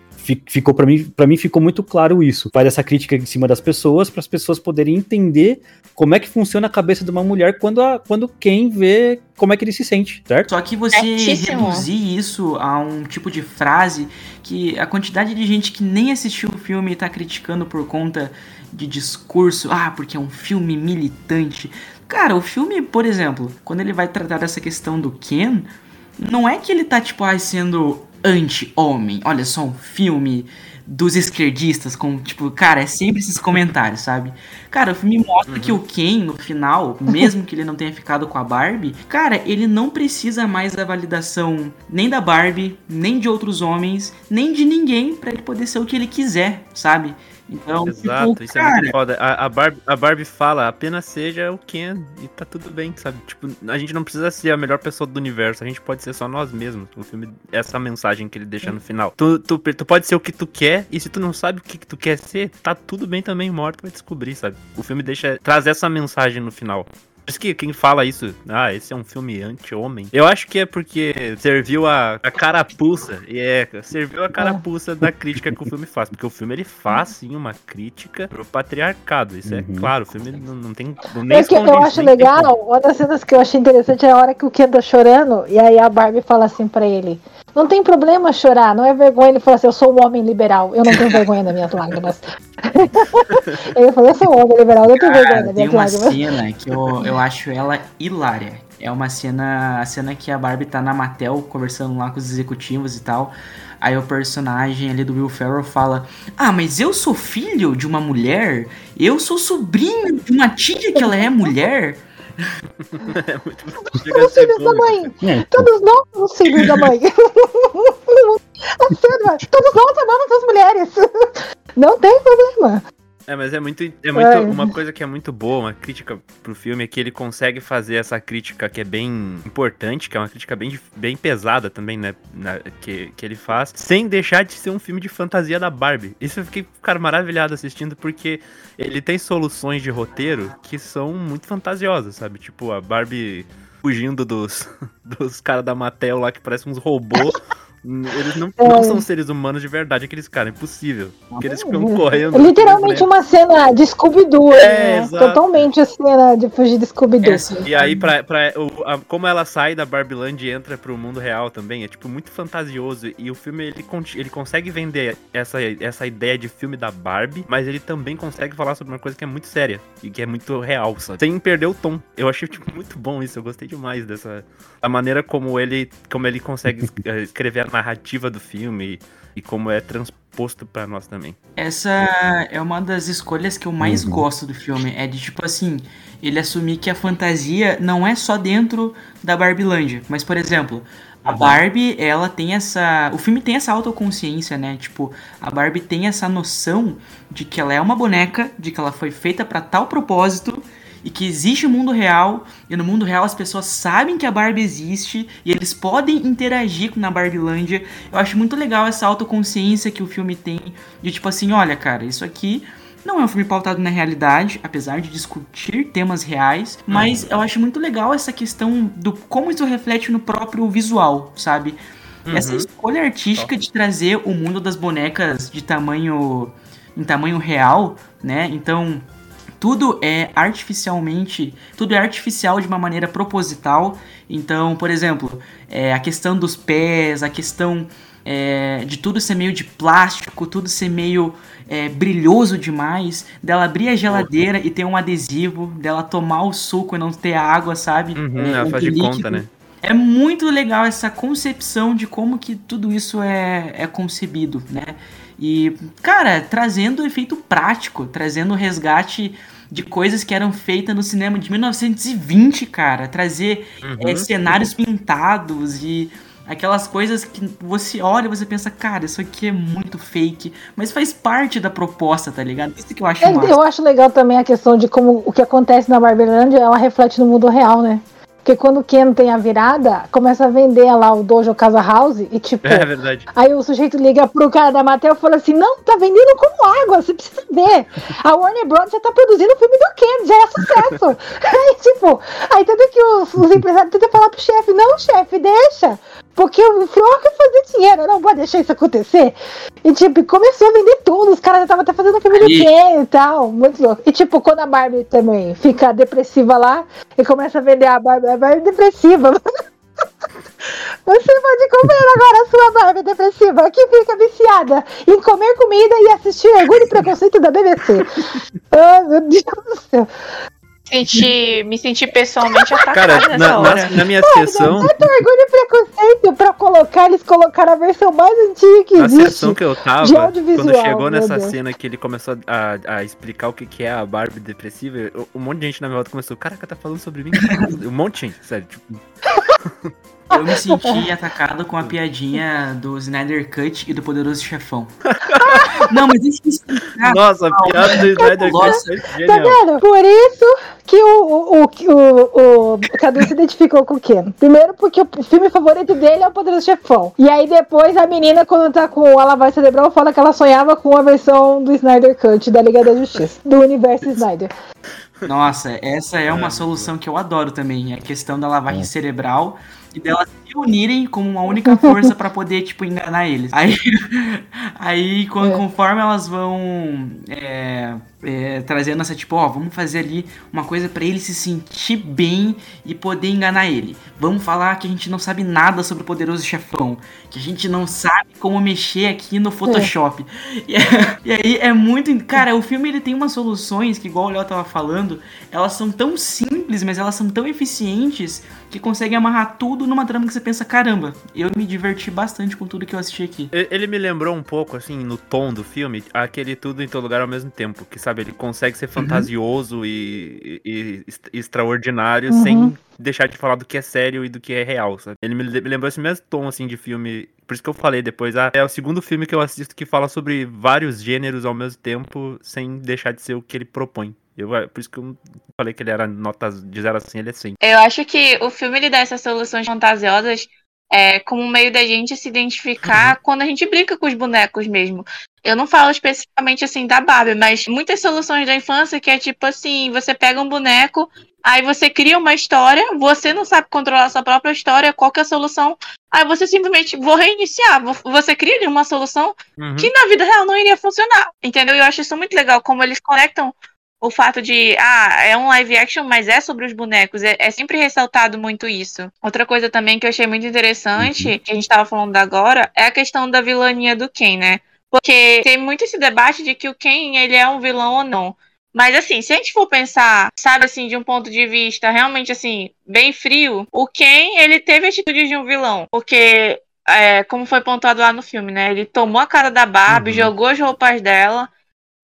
ficou para mim, para mim ficou muito claro isso. Faz essa crítica em cima das pessoas para as pessoas poderem entender como é que funciona a cabeça de uma mulher quando a, quando quem vê como é que ele se sente, certo? Só que você Certíssimo. reduzir isso a um tipo de frase que a quantidade de gente que nem assistiu o filme e tá criticando por conta de discurso, ah, porque é um filme militante. Cara, o filme, por exemplo, quando ele vai tratar dessa questão do Ken, não é que ele tá, tipo, ai, sendo anti-homem. Olha só, um filme dos esquerdistas, com, tipo, cara, é sempre esses comentários, sabe? Cara, o filme mostra que o Ken, no final, mesmo que ele não tenha ficado com a Barbie, cara, ele não precisa mais da validação nem da Barbie, nem de outros homens, nem de ninguém pra ele poder ser o que ele quiser, sabe? Então, Exato, tipo, isso é cara, muito foda. A, a, Barbie, a Barbie fala, apenas seja o Ken e tá tudo bem, sabe? Tipo, a gente não precisa ser a melhor pessoa do universo, a gente pode ser só nós mesmos. O filme, essa mensagem que ele deixa no final. Tu, tu, tu pode ser o que tu quer, e se tu não sabe o que, que tu quer ser, tá tudo bem também, tu vai descobrir, sabe? O filme deixa, traz essa mensagem no final. Por isso que quem fala isso, ah, esse é um filme anti-homem. Eu acho que é porque serviu a, a carapuça. E é, serviu a carapuça da crítica que o filme faz. Porque o filme ele faz sim uma crítica pro patriarcado. Isso é claro, o filme não, não tem. Não, nem É que eu acho legal, uma das cenas que eu achei interessante é a hora que o Ken tá chorando, e aí a Barbie fala assim pra ele: Não tem problema chorar, não é vergonha. Ele fala assim: Eu sou um homem liberal, eu não tenho vergonha das minhas lágrimas. ele falou: Eu sou um homem liberal, eu não tenho vergonha das tem minhas uma lágrimas. cena que eu, eu acho ela hilária. É uma cena, a cena que a Barbie tá na Mattel conversando lá com os executivos e tal. Aí o personagem ali do Will Ferrell fala: Ah, mas eu sou filho de uma mulher? Eu sou sobrinho de uma tia que ela é mulher? Chega a Os ser filhos da mãe, É, todos nós somos filhos da mãe. A cena, todos nós amamos as mulheres. Não tem problema. É, mas é muito. É muito É. uma coisa que é muito boa, uma crítica pro filme, é que ele consegue fazer essa crítica que é bem importante, que é uma crítica bem, bem pesada também, né? na- que, que ele faz, sem deixar de ser um filme de fantasia da Barbie. Isso eu fiquei, cara, maravilhado assistindo, porque ele tem soluções de roteiro que são muito fantasiosas, sabe? Tipo, a Barbie fugindo dos, dos caras da Mattel lá que parecem uns robôs. Eles não, não É. são seres humanos de verdade, aqueles caras, é impossível. Porque eles ficam correndo. É Literalmente uma cena de Scooby-Doo, É, né? Totalmente a cena de fugir de Scooby-Doo. Essa- E aí, pra, pra, o- a- como ela sai da Barbieland e entra pro mundo real também, é tipo muito fantasioso. E o filme ele, ele consegue vender essa, essa ideia de filme da Barbie, mas ele também consegue falar sobre uma coisa que é muito séria e que é muito real, sabe? Sem perder o tom. Eu achei tipo, muito bom isso, eu gostei demais dessa. A maneira como ele, como ele consegue eh, escrever a narrativa do filme e, como é transposto pra nós também. Essa é uma das escolhas que eu mais Uhum. gosto do filme. É de tipo assim, ele assumir que a fantasia não é só dentro da Barbilândia. Mas, por exemplo, a Barbie, ela tem essa. O filme tem essa autoconsciência, né? Tipo, a Barbie tem essa noção de que ela é uma boneca, de que ela foi feita pra tal propósito. E que existe o mundo real, e no mundo real as pessoas sabem que a Barbie existe, e eles podem interagir com na Barbilândia. Eu acho muito legal essa autoconsciência que o filme tem, de tipo assim, olha, cara, isso aqui não é um filme pautado na realidade, apesar de discutir temas reais, mas eu acho muito legal essa questão do como isso reflete no próprio visual, sabe? Essa escolha artística de trazer o mundo das bonecas de tamanho em tamanho real, né? Então, tudo é artificialmente, tudo é artificial de uma maneira proposital. Então, por exemplo, é, a questão dos pés, a questão é, de tudo ser meio de plástico, tudo ser meio é, brilhoso demais, dela abrir a geladeira e ter um adesivo, dela tomar o suco e não ter água, sabe? Uhum, É, ela faz de líquido. conta, né? É muito legal essa concepção de como que tudo isso é, é concebido, né? E, cara, trazendo efeito prático, trazendo o resgate de coisas que eram feitas no cinema de 1920, cara. Trazer é, cenários pintados e aquelas coisas que você olha e você pensa, cara, isso aqui é muito fake, mas faz parte da proposta, tá ligado? Isso que eu acho É, massa. eu acho legal também a questão de como o que acontece na Barberlândia ela reflete no mundo real, né? Porque quando o Ken tem a virada, começa a vender lá o Dojo Casa House e tipo. É verdade. Aí o sujeito liga pro cara da Mattel e fala assim: Não, tá vendendo como água, você precisa ver. A Warner Bros. já tá produzindo o filme do Ken, já é sucesso. aí, tipo, aí tanto que os, os empresários tentam falar pro chefe: Não, chefe, deixa. Porque o Flor quer fazer dinheiro, não pode deixar isso acontecer. E, tipo, começou a vender tudo. Os caras já estavam até fazendo o filme do Ken e tal. Muito louco. E, tipo, quando a Barbie também fica depressiva lá e começa a vender a Barbie, Barbie depressiva. Você pode comer agora a sua Barbie depressiva, que fica viciada em comer comida e assistir Orgulho e Preconceito da BBC. Ai, meu Deus do céu. Senti, me senti pessoalmente atacada Cara, na, na, na minha Olha, sessão, Tanto Orgulho e Preconceito pra colocar, eles colocaram a versão mais antiga que na existe. sessão que eu tava, quando chegou nessa Deus. cena que ele começou a, a explicar o que, que é a Barbie depressiva, um monte de gente na minha volta começou, caraca, tá falando sobre mim? um monte de gente, sério, tipo, Eu me senti atacado com a piadinha do Snyder Cut e do Poderoso Chefão. Não, mas deixa eu explicar. Nossa, a piada do Snyder Cut Tá vendo? Por isso que o, o, o, o, o Cadu se identificou com o Ken. Primeiro porque o filme favorito dele é o Poderoso Chefão. E aí depois a menina, quando tá com a lavagem cerebral, fala que ela sonhava com a versão do Snyder Cut, da Liga da Justiça, do universo Snyder. Nossa, essa é uma solução que eu adoro também. A questão da lavagem cerebral e delas se unirem como uma única força pra poder, tipo, enganar eles. Aí, aí quando, É. conforme elas vão é, é, trazendo essa, tipo, ó, vamos fazer ali uma coisa pra ele se sentir bem e poder enganar ele. Vamos falar que a gente não sabe nada sobre o poderoso chefão. Que a gente não sabe como mexer aqui no Photoshop. E, e aí é muito. Cara, o filme ele tem umas soluções que, igual o Léo tava falando, elas são tão simples, mas elas são tão eficientes que conseguem amarrar tudo numa trama que você pensa, caramba, eu me diverti bastante com tudo que eu assisti aqui. E- Ele me lembrou um pouco, assim, no tom do filme, aquele tudo em todo lugar ao mesmo tempo. Que, sabe, ele consegue ser fantasioso e, e- e est- extraordinário Uhum. sem deixar de falar do que é sério e do que é real, sabe? Ele me, le- me lembrou esse mesmo tom, assim, de filme. Por isso que eu falei depois, ah, é o segundo filme que eu assisto que fala sobre vários gêneros ao mesmo tempo, sem deixar de ser o que ele propõe. Eu, é, por isso que eu falei que ele era notas de 0 a 100, ele é 100. Eu acho que o filme ele dá essas soluções fantasiosas é, como meio da gente se identificar quando a gente brinca com os bonecos mesmo. Eu não falo especificamente assim da Barbie, mas muitas soluções da infância que é tipo assim, você pega um boneco, aí você cria uma história, você não sabe controlar a sua própria história, qual que é a solução? Aí você simplesmente vou reiniciar, você cria uma solução Uhum. que na vida real não iria funcionar, entendeu? Eu acho isso muito legal, como eles conectam o fato de, ah, é um live action, mas é sobre os bonecos. É, é sempre ressaltado muito isso. Outra coisa também que eu achei muito interessante, que a gente tava falando agora, é a questão da vilania do Ken, né? Porque tem muito esse debate de que o Ken, ele é um vilão ou não. Mas assim, se a gente for pensar, sabe assim, de um ponto de vista realmente assim, bem frio, o Ken, ele teve a atitude de um vilão. Porque, é, como foi pontuado lá no filme, né? Ele tomou a cara da Barbie, Uhum. jogou as roupas dela,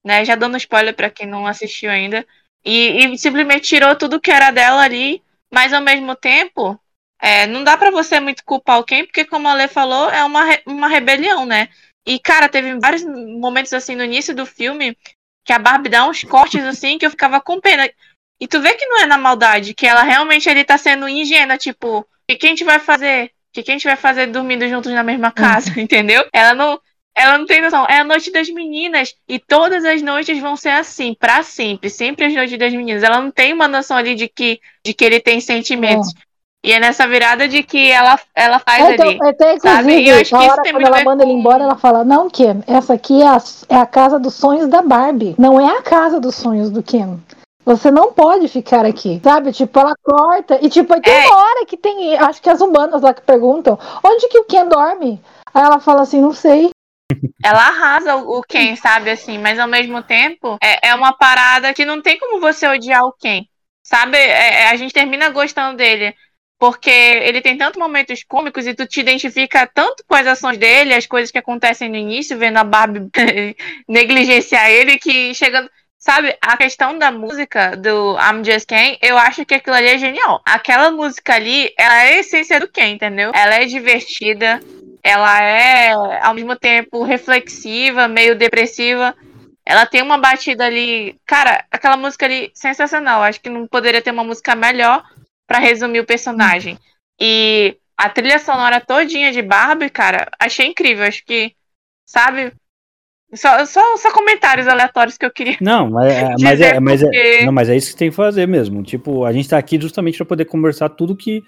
né? Já dando spoiler pra quem não assistiu ainda. E, e simplesmente tirou tudo que era dela ali, mas ao mesmo tempo, é, não dá pra você muito culpar Ken, porque como a Lê falou, é uma, uma rebelião, né? E, cara, teve vários momentos assim no início do filme que a Barbie dá uns cortes assim que eu ficava com pena. E tu vê que não é na maldade, que ela realmente ele tá sendo ingênua, tipo, o que, a gente vai fazer? O que, que a gente vai fazer dormindo juntos na mesma casa, entendeu? Ela não. Ela não tem noção. É a noite das meninas. E todas as noites vão ser assim, pra sempre. Sempre as noites das meninas. Ela não tem uma noção ali de que, de que ele tem sentimentos. E é nessa virada de que ela, ela faz É, então, ali. até sabe? E eu inclusive, acho que isso hora quando ela manda ele embora, ela fala, não, Ken, essa aqui é a, é a casa dos sonhos da Barbie, não é a casa dos sonhos do Ken. Você não pode ficar aqui, sabe? Tipo, ela corta e tipo, tem É. uma hora que tem, acho que as humanas lá que perguntam, onde que o Ken dorme? Aí ela fala assim, não sei. Ela arrasa o Ken, sabe, assim, mas ao mesmo tempo é, é uma parada que não tem como você odiar o Ken, sabe? É- é- a gente termina gostando dele. Porque ele tem tantos momentos cômicos e tu te identifica tanto com as ações dele, as coisas que acontecem no início, vendo a Barbie negligenciar ele, que chegando. Sabe, a questão da música do I'm Just Ken, eu acho que aquilo ali é genial. Aquela música ali, ela é a essência do Ken, entendeu? Ela é divertida, ela é ao mesmo tempo reflexiva, meio depressiva. Ela tem uma batida ali, cara, aquela música ali sensacional. Acho que não poderia ter uma música melhor pra resumir o personagem. E a trilha sonora todinha de Barbie, cara, achei incrível. Acho que, sabe? Só, só, só comentários aleatórios que eu queria. Não, mas é, mas é, mas, porque- é, não, mas é isso que tem que fazer mesmo. Tipo, a gente tá aqui justamente para poder conversar tudo que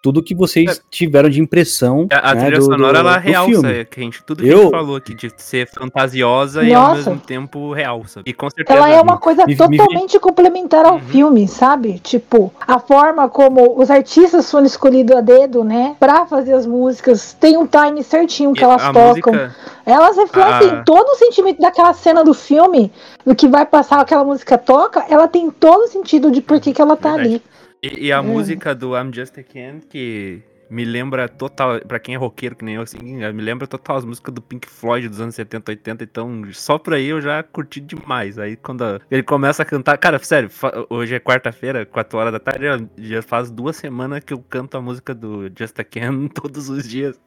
tudo que vocês tiveram de impressão. A, a né, trilha do- sonora, do- ela do realça filme. que a gente, tudo que a gente falou aqui, de ser fantasiosa e ao Nossa. mesmo tempo real, sabe? E com certeza... Ela é uma coisa me- me- totalmente complementar ao Uhum. filme, sabe? Tipo, a forma como os artistas foram escolhidos a dedo, né? Pra fazer as músicas. Tem um time certinho que e elas tocam. música... Elas refletem a- todo o sentimento daquela cena do filme, do que vai passar, aquela música toca, ela tem todo o sentido de por que, que ela tá Verdade. ali. E, e a Hum. música do I'm Just a Can, que me lembra total, pra quem é roqueiro que nem eu, assim, me lembra total as músicas do Pink Floyd dos anos 70, 80, então só por aí eu já curti demais. Aí quando a- ele começa a cantar, cara, sério, hoje é quarta-feira, 4 horas da tarde, já faz duas semanas que eu canto a música do Just a Can todos os dias,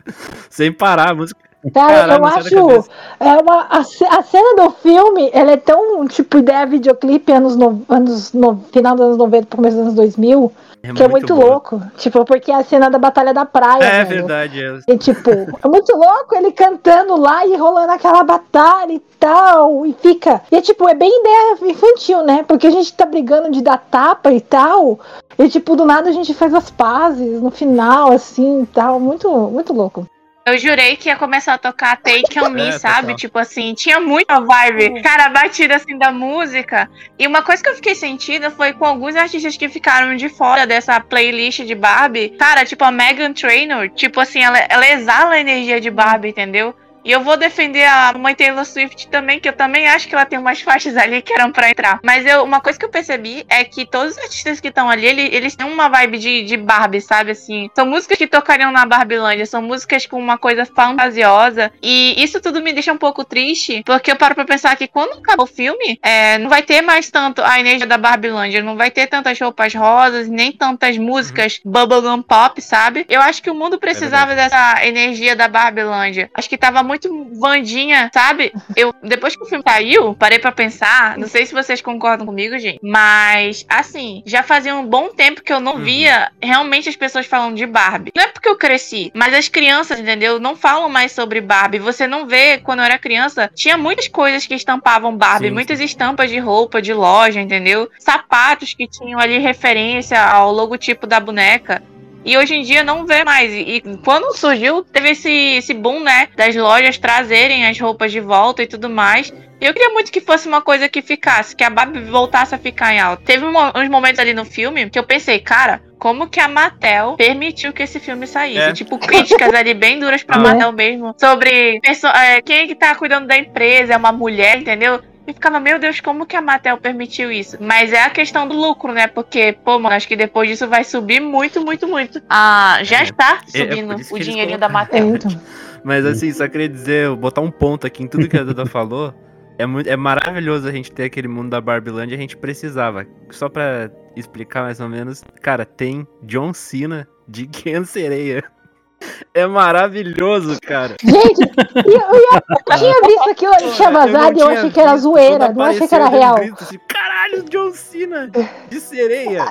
sem parar, a música... Cara, Caralho, eu acho. É uma, a, a cena do filme, ela é tão, tipo, ideia videoclipe anos, no, anos no, final dos anos 90, começo dos anos 2000, que é muito boa. louco. Tipo, porque é a cena da Batalha da Praia, É velho. verdade. É. E tipo, é muito louco ele cantando lá e rolando aquela batalha e tal. E fica. E é tipo, é bem ideia infantil, né? Porque a gente tá brigando de dar tapa e tal. E tipo, do nada a gente faz as pazes no final, assim e tal. Muito, muito louco. Eu jurei que ia começar a tocar Take On Me, É, sabe? total. Tipo assim, tinha muita vibe. Cara, a batida assim da música. E uma coisa que eu fiquei sentida foi com alguns artistas que ficaram de fora dessa playlist de Barbie. Cara, tipo a Megan Trainor, tipo assim, ela, ela exala a energia de Barbie, entendeu? E eu vou defender a mãe Taylor Swift também, que eu também acho que ela tem umas faixas ali que eram pra entrar. Mas eu, uma coisa que eu percebi é que todos os artistas que estão ali, ele- eles têm uma vibe de, de Barbie, sabe? Assim, são músicas que tocariam na Barbilândia, são músicas com uma coisa fantasiosa. E isso tudo me deixa um pouco triste, porque eu paro pra pensar que quando acabar o filme, é, não vai ter mais tanto a energia da Barbilândia, não vai ter tantas roupas rosas, nem tantas músicas bubblegum pop, sabe? Eu acho que o mundo precisava dessa energia da Barbilândia. Acho que tava muito Vandinha, sabe? Eu, depois que o filme saiu, parei pra pensar, não sei se vocês concordam comigo, gente, mas, assim, já fazia um bom tempo que eu não via realmente as pessoas falando de Barbie. Não é porque eu cresci, mas as crianças, entendeu? Não falam mais sobre Barbie. Você não vê, quando eu era criança, tinha muitas coisas que estampavam Barbie, Sim, muitas estampas de roupa, de loja, entendeu? Sapatos que tinham ali referência ao logotipo da boneca. E hoje em dia não vê mais. E quando surgiu, teve esse, esse boom, né? Das lojas trazerem as roupas de volta e tudo mais. E eu queria muito que fosse uma coisa que ficasse, que a Barbie voltasse a ficar em alta. Teve um uns momentos ali no filme que eu pensei, cara, como que a Mattel permitiu que esse filme saísse? É. Tipo, críticas ali bem duras pra Né? Mattel mesmo. Sobre é, quem é que tá cuidando da empresa, é uma mulher, entendeu? E ficava, meu Deus, como que a Mattel permitiu isso? Mas é a questão do lucro, né? Porque, pô, mano, acho que depois disso vai subir muito, muito, muito. Ah, já É. está É, é subindo por isso o dinheirinho da. É, Mattel. então. Mas assim, só queria dizer, botar um ponto aqui em tudo que a Duda falou. É, muito, é maravilhoso a gente ter aquele mundo da Barbilândia, a gente precisava. Só pra explicar mais ou menos, cara, tem John Cena de Ken Sereia. É maravilhoso, cara. Gente, e eu, eu tinha visto aquilo, ele tinha Eu vazado e eu achei que era zoeira, não achei que era eu real. grito assim, Caralho, John Cena de sereia.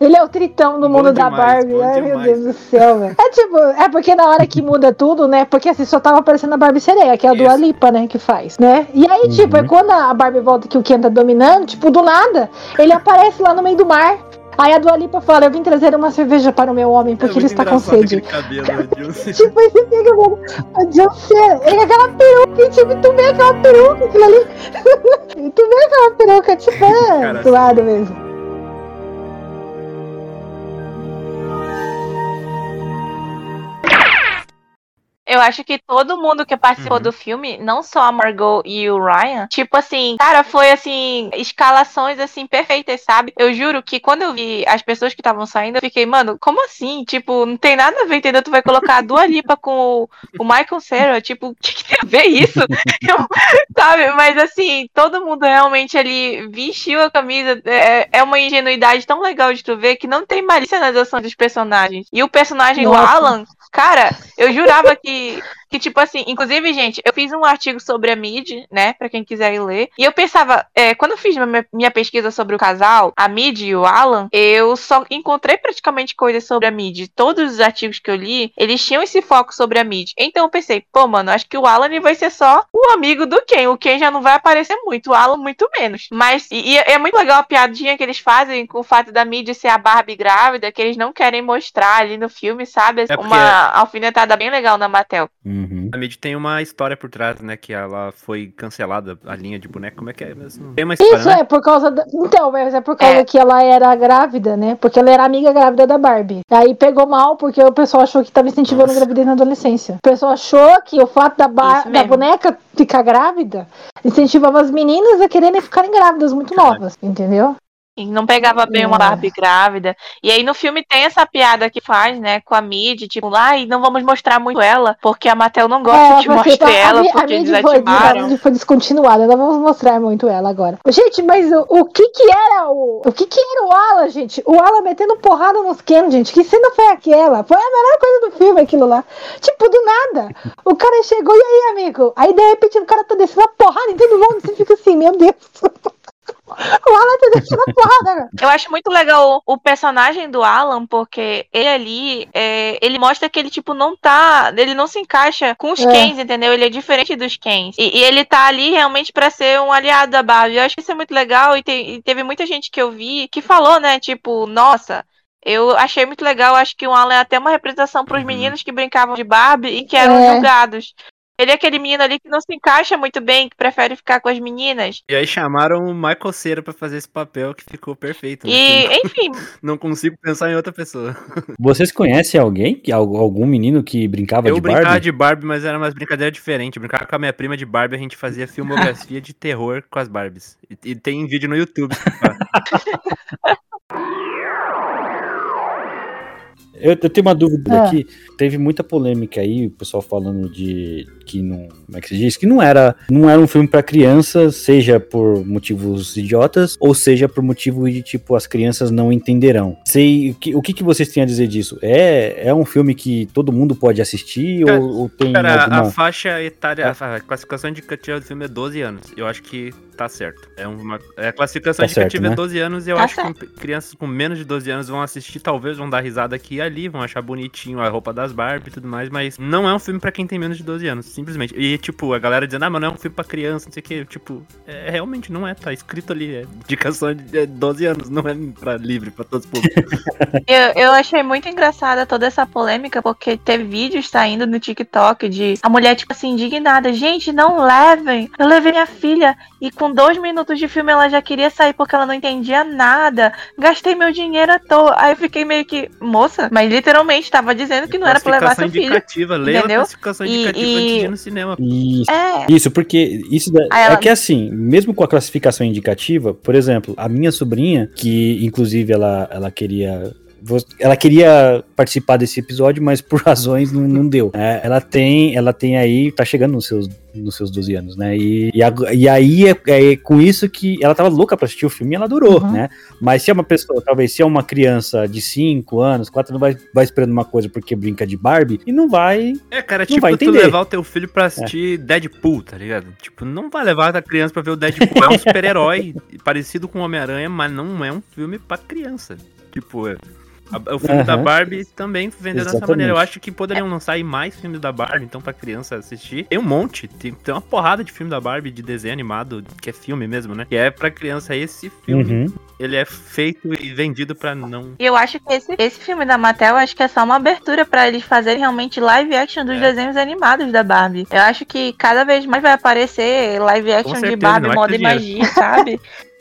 Ele é o tritão do Bom mundo da demais, Barbie. bom Ai, meu demais. Deus do céu, velho. É tipo, é porque na hora que muda tudo, né? Porque assim, só tava aparecendo a Barbie sereia, que é a Dua Isso. Lipa, né? Que faz, né? E aí, tipo, é quando a Barbie volta que o Ken tá dominando, tipo, do nada, ele aparece lá no meio do mar. Aí a Dua Lipa fala: Eu vim trazer uma cerveja para o meu homem, porque é ele está com sede. cabelo. Tipo, você pega Cena, ele com aquela peruca, tipo, tu vê aquela peruca, aquilo ali. Tu vê aquela peruca, tipo, é Cara, zoado mesmo. Eu acho que todo mundo que participou Uhum. do filme, não só a Margot e o Ryan, tipo assim, cara, foi assim, escalações assim perfeitas, sabe? Eu juro que quando eu vi as pessoas que estavam saindo, eu fiquei, mano, como assim? Tipo, não tem nada a ver, entendeu? Tu vai colocar a Dua Lipa com o, o Michael Cera, tipo, o que, que tem a ver isso? Eu- sabe? Mas assim, todo mundo realmente ali vestiu a camisa. É, é uma ingenuidade tão legal de tu ver que não tem malícia nas ações dos personagens. E o personagem, o Nossa. Alan, cara, eu jurava que, really que, tipo assim, inclusive, gente, eu fiz um artigo sobre a Mid, né, pra quem quiser ir ler, e eu pensava, é, quando eu fiz minha, minha pesquisa sobre o casal, a Mid e o Alan, eu só encontrei praticamente coisas sobre a Mid. Todos os artigos que eu li, eles tinham esse foco sobre a Mid. Então eu pensei, pô, mano, acho que o Alan vai ser só o amigo do Ken. O Ken já não vai aparecer muito, o Alan muito menos. Mas, e, e é muito legal a piadinha que eles fazem com o fato da Mid ser a Barbie grávida, que eles não querem mostrar ali no filme, sabe? É Uma alfinetada bem legal na Mattel. Uhum. A Mid tem uma história por trás, né? Que ela foi cancelada, a linha de boneco. Como é que é mesmo? Tem uma história, Isso né? é por causa da... Então, mas é por causa É. que ela era grávida, né? Porque ela era amiga grávida da Barbie. Aí pegou mal porque o pessoal achou que tava incentivando Nossa. gravidez na adolescência. O pessoal achou que o fato da, ba- Isso da boneca ficar grávida incentivava as meninas a quererem ficarem grávidas muito novas, entendeu? E não pegava bem uma É. Barbie grávida. E aí no filme tem essa piada que faz, né, com a Mid, tipo, lá, e não vamos mostrar muito ela, porque a Mattel não gosta de É, porque mostrar tá- ela, a, porque foi, a desativaram. mídia foi descontinuada, não vamos mostrar muito ela agora. Gente, mas o, o que que era o. O que que era o Alan, gente? O Alan metendo porrada nos Ken, gente. Que cena foi aquela? Foi a melhor coisa do filme aquilo lá. Tipo, do nada. O cara chegou, e aí, amigo? Aí de repente o cara tá descendo a porrada em todo mundo. Você fica assim, meu Deus. O Alan tá descendo a porrada, né? Eu acho muito legal o, o personagem do Alan, porque ele ali, é, ele mostra que ele, tipo, não tá. Ele não se encaixa com os É. Kens, entendeu? Ele é diferente dos Kens. E, e ele tá ali realmente pra ser um aliado da Barbie. Eu acho que isso é muito legal. E, te- e teve muita gente que eu vi que falou, né? Tipo, nossa. Eu achei muito legal, acho que o Alan é até uma representação pros Uhum. meninos que brincavam de Barbie e que eram É. julgados. Ele é aquele menino ali que não se encaixa muito bem, que prefere ficar com as meninas. E aí chamaram o Michael Cera pra fazer esse papel que ficou perfeito. no E, filme. enfim, Não consigo pensar em outra pessoa. Vocês conhecem alguém? Algum menino que brincava Eu de brincava Barbie? de Barbie, mas era umas brincadeiras diferentes. Eu brincava com a minha prima de Barbie, a gente fazia filmografia de terror com as Barbies. E, e tem vídeo no YouTube. Eu, eu tenho uma dúvida Ah. aqui. Teve muita polêmica aí, o pessoal falando de que não, como é que se diz? Que não era, não era um filme pra criança, seja por motivos idiotas ou seja por motivo de tipo as crianças não entenderão. Sei o que, o que, que vocês têm a dizer disso? É, é um filme que todo mundo pode assistir Cara, ou, ou tem Cara, alguma a faixa etária, a classificação indicativa do filme é 12 anos. Eu acho que tá certo. É uma é, a classificação Tá certo, indicativa né? é 12 anos e eu Tá acho que crianças com menos de 12 anos vão assistir, talvez vão dar risada aqui e ali, vão achar bonitinho a roupa das Barbie e tudo mais, mas não é um filme pra quem tem menos de 12 anos, simplesmente. E tipo, a galera dizendo, ah, mas não é um filme pra criança, não sei o que, tipo, é, realmente não é, tá escrito ali, é indicação de é 12 anos, não é pra livre, pra todos os públicos. Eu, eu achei muito engraçada toda essa polêmica, porque teve vídeos saindo no TikTok de a mulher, tipo assim, indignada. Gente, não levem. Eu levei minha filha e com dois minutos de filme ela já queria sair porque ela não entendia nada. Gastei meu dinheiro à toa. Aí eu fiquei meio que, moça, mas literalmente tava dizendo que não era pra levar seu filho. indicativa, leia a entendeu? classificação E- indicativa e- antes de ir no cinema. Isso. É. Isso, porque isso da- é ela- que assim, mesmo com a classificação indicativa, por exemplo, a minha sobrinha, que inclusive ela, ela queria. Ela queria participar desse episódio, mas por razões não, não deu. É, ela tem, ela tem aí, tá chegando nos seus, nos seus 12 anos, né? E, e, ag- e aí é, é com isso que ela tava louca pra assistir o filme e ela adorou, Uhum. né? Mas se é uma pessoa, talvez se é uma criança de 5 anos, 4 anos, vai, vai esperando uma coisa porque brinca de Barbie e não vai. É, cara, Não vai tipo, tu levar o teu filho pra assistir Deadpool, tá ligado? Tipo, não vai levar a criança pra ver o Deadpool. É um super-herói parecido com o Homem-Aranha, mas não é um filme pra criança. Tipo, é. O filme da Aham. Barbie também vendeu dessa Exatamente. maneira. Eu acho que poderiam lançar aí mais filmes da Barbie, então, pra criança assistir. Tem um monte, tem, tem uma porrada de filme da Barbie de desenho animado, que é filme mesmo, né? Que é pra criança esse filme. Uhum. Ele é feito e vendido pra não. E eu acho que esse, esse filme da Mattel, eu acho que é só uma abertura pra eles fazerem realmente live action dos É. desenhos animados da Barbie. Eu acho que cada vez mais vai aparecer live action de certeza, Barbie, não é moda e magia, sabe?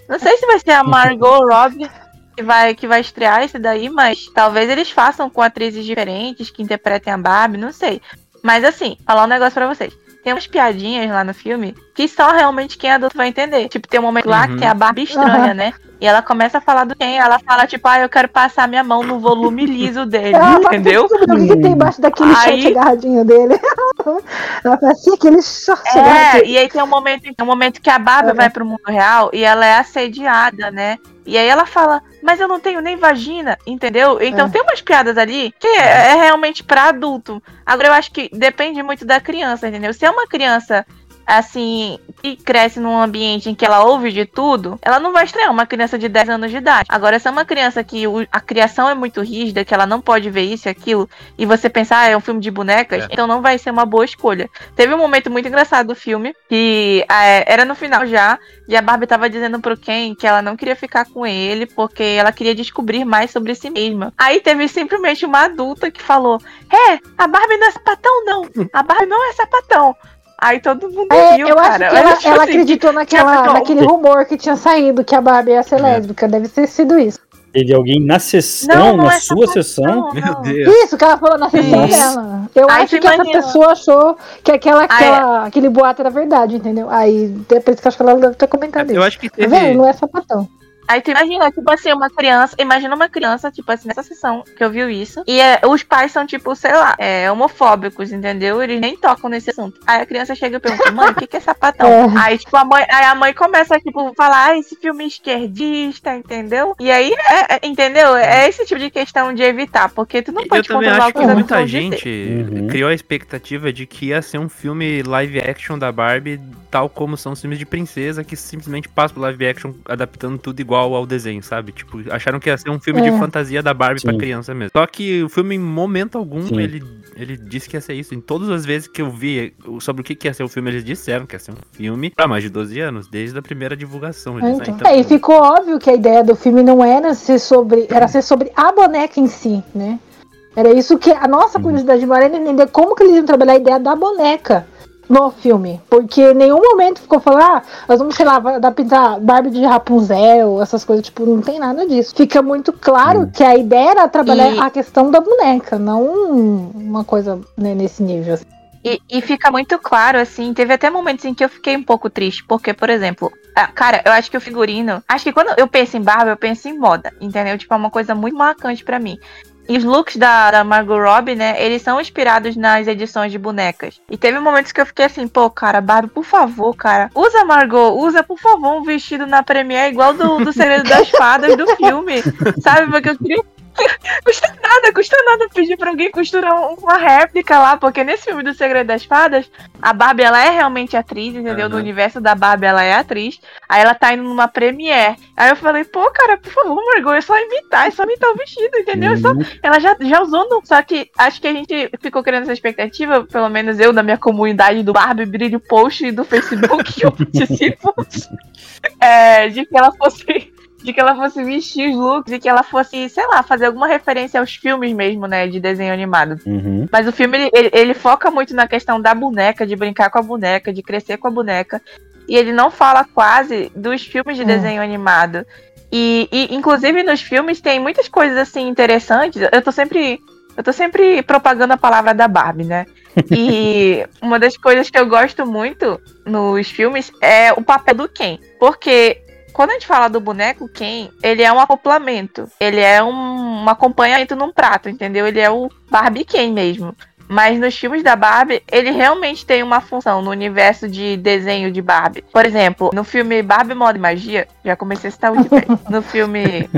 Não sei se vai ser a Margot Robbie que vai, que vai estrear esse daí, mas talvez eles façam com atrizes diferentes que interpretem a Barbie, não sei. Mas assim, falar um negócio pra vocês. Tem umas piadinhas lá no filme que só realmente quem é adulto vai entender. Tipo, tem um momento lá Uhum. que é a Barbie estranha, Aham. né? E ela começa a falar do quem? Ela fala, tipo, ah, eu quero passar minha mão no volume liso dele, Ela entendeu? tudo, O que, tem embaixo daquele Aí- short agarradinho dele? Ela fala assim, aquele short É, agarradinho. e aí tem um momento, tem um momento que a Barbie Uhum. vai pro mundo real e ela é assediada, né? E aí ela fala, mas eu não tenho nem vagina, entendeu? Então É. tem umas piadas ali que é, é realmente pra adulto. Agora eu acho que depende muito da criança, entendeu? Se é uma criança assim, que cresce num ambiente em que ela ouve de tudo, ela não vai estranhar uma criança de 10 anos de idade. Agora, se é uma criança que a criação é muito rígida, que ela não pode ver isso e aquilo, e você pensar, ah, é um filme de bonecas, É. então não vai ser uma boa escolha. Teve um momento muito engraçado do filme, que é, era no final já, e a Barbie tava dizendo pro Ken que ela não queria ficar com ele, porque ela queria descobrir mais sobre si mesma. Aí teve simplesmente uma adulta que falou: É, a Barbie não é sapatão, não. A Barbie não é sapatão. Aí todo mundo É, riu, eu acho cara. que ela, tipo ela assim, acreditou naquela, naquele rumor que tinha saído que a Barbie ia ser lésbica. Deve ter sido isso. Teve alguém na sessão, Não, não na é sua sessão? Meu. Deus. Isso que ela falou na sessão Nossa. dela. Eu Aí acho que essa pessoa achou que aquela, aquela, aquele boato era verdade, entendeu? Aí, é por isso que eu acho que ela deve ter comentado isso. Eu acho que Tá teve. vendo? Não é sapatão. Aí tu imagina, tipo assim, uma criança. Imagina uma criança, tipo assim, nessa sessão que eu vi isso. E é, os pais são, tipo, sei lá, é, homofóbicos, entendeu? Eles nem tocam nesse assunto. Aí a criança chega e pergunta, mãe, o que, que é sapatão? É. Aí, tipo, a mãe, aí a mãe começa, tipo, falar, ah, esse filme é esquerdista, entendeu? E aí, é, é- entendeu? É esse tipo de questão de evitar, porque tu não Eu pode também controlar o que muita gente Uhum. criou a expectativa de que ia ser um filme live action da Barbie, tal como são os filmes de princesa, que simplesmente passam pro live action adaptando tudo igual ao desenho, sabe? Tipo, acharam que ia ser um filme É. de fantasia da Barbie pra Sim. criança mesmo. Só que o filme, em momento algum, Sim. ele, ele disse que ia ser isso. Em todas as vezes que eu vi sobre o que que ia ser o filme, eles disseram que ia ser um filme pra mais de 12 anos, desde a primeira divulgação. Eles, Então. "Ah, então É, e tá bom." ficou óbvio que a ideia do filme não era ser sobre. Era ser sobre a boneca em si, né? Era isso que a nossa Uhum. curiosidade maior era entender como que eles iam trabalhar a ideia da boneca no filme. Porque em nenhum momento ficou falando, ah, nós vamos, sei lá, vai adaptar Barbie de Rapunzel, essas coisas, tipo, não tem nada disso. Fica muito claro Uhum. que a ideia era trabalhar E- a questão da boneca, não uma coisa né, nesse nível. assim. E, e fica muito claro, assim, teve até momentos em que eu fiquei um pouco triste, porque, por exemplo, cara, eu acho que o figurino. Acho que quando eu penso em Barbie, eu penso em moda, entendeu? Tipo, é uma coisa muito marcante pra mim. E os looks da, da Margot Robbie, né, eles são inspirados nas edições de bonecas. E teve momentos que eu fiquei assim, pô, cara, Barbie, por favor, cara, usa Margot, usa, por favor, um vestido na Premiere igual do, do Segredo das Fadas do filme, sabe? Porque eu queria custa nada, custa nada pedir pra alguém costurar um- uma réplica lá, porque nesse filme do Segredo das Fadas, a Barbie ela é realmente atriz, entendeu? No Aham. universo da Barbie ela é atriz. Aí ela tá indo numa premiere. Aí eu falei, pô, cara, por favor, Margot, é só imitar, é só imitar o vestido, entendeu? É só- Uhum. ela já, já usou no. Só que acho que a gente ficou criando essa expectativa, pelo menos eu, da minha comunidade do Barbie Brilho Post e do Facebook que eu participo, é, de que ela fosse. De que ela fosse vestir os looks e que ela fosse, sei lá, fazer alguma referência aos filmes mesmo, né? De desenho animado. Uhum. Mas o filme, ele, ele- ele foca muito na questão da boneca, de brincar com a boneca, de crescer com a boneca. E ele não fala quase dos filmes de Hum. desenho animado. E, e, inclusive, nos filmes tem muitas coisas, assim, interessantes. Eu tô sempre... Eu tô sempre propagando a palavra da Barbie, né? E uma das coisas que eu gosto muito nos filmes é o papel do Ken. Porque quando a gente fala do boneco Ken, ele é um acoplamento. Ele é um, um acompanhamento num prato, entendeu? Ele é o Barbie Ken mesmo. Mas nos filmes da Barbie, ele realmente tem uma função no universo de desenho de Barbie. Por exemplo, no filme Barbie Moda e Magia, já comecei a citar o Wikipedia. No filme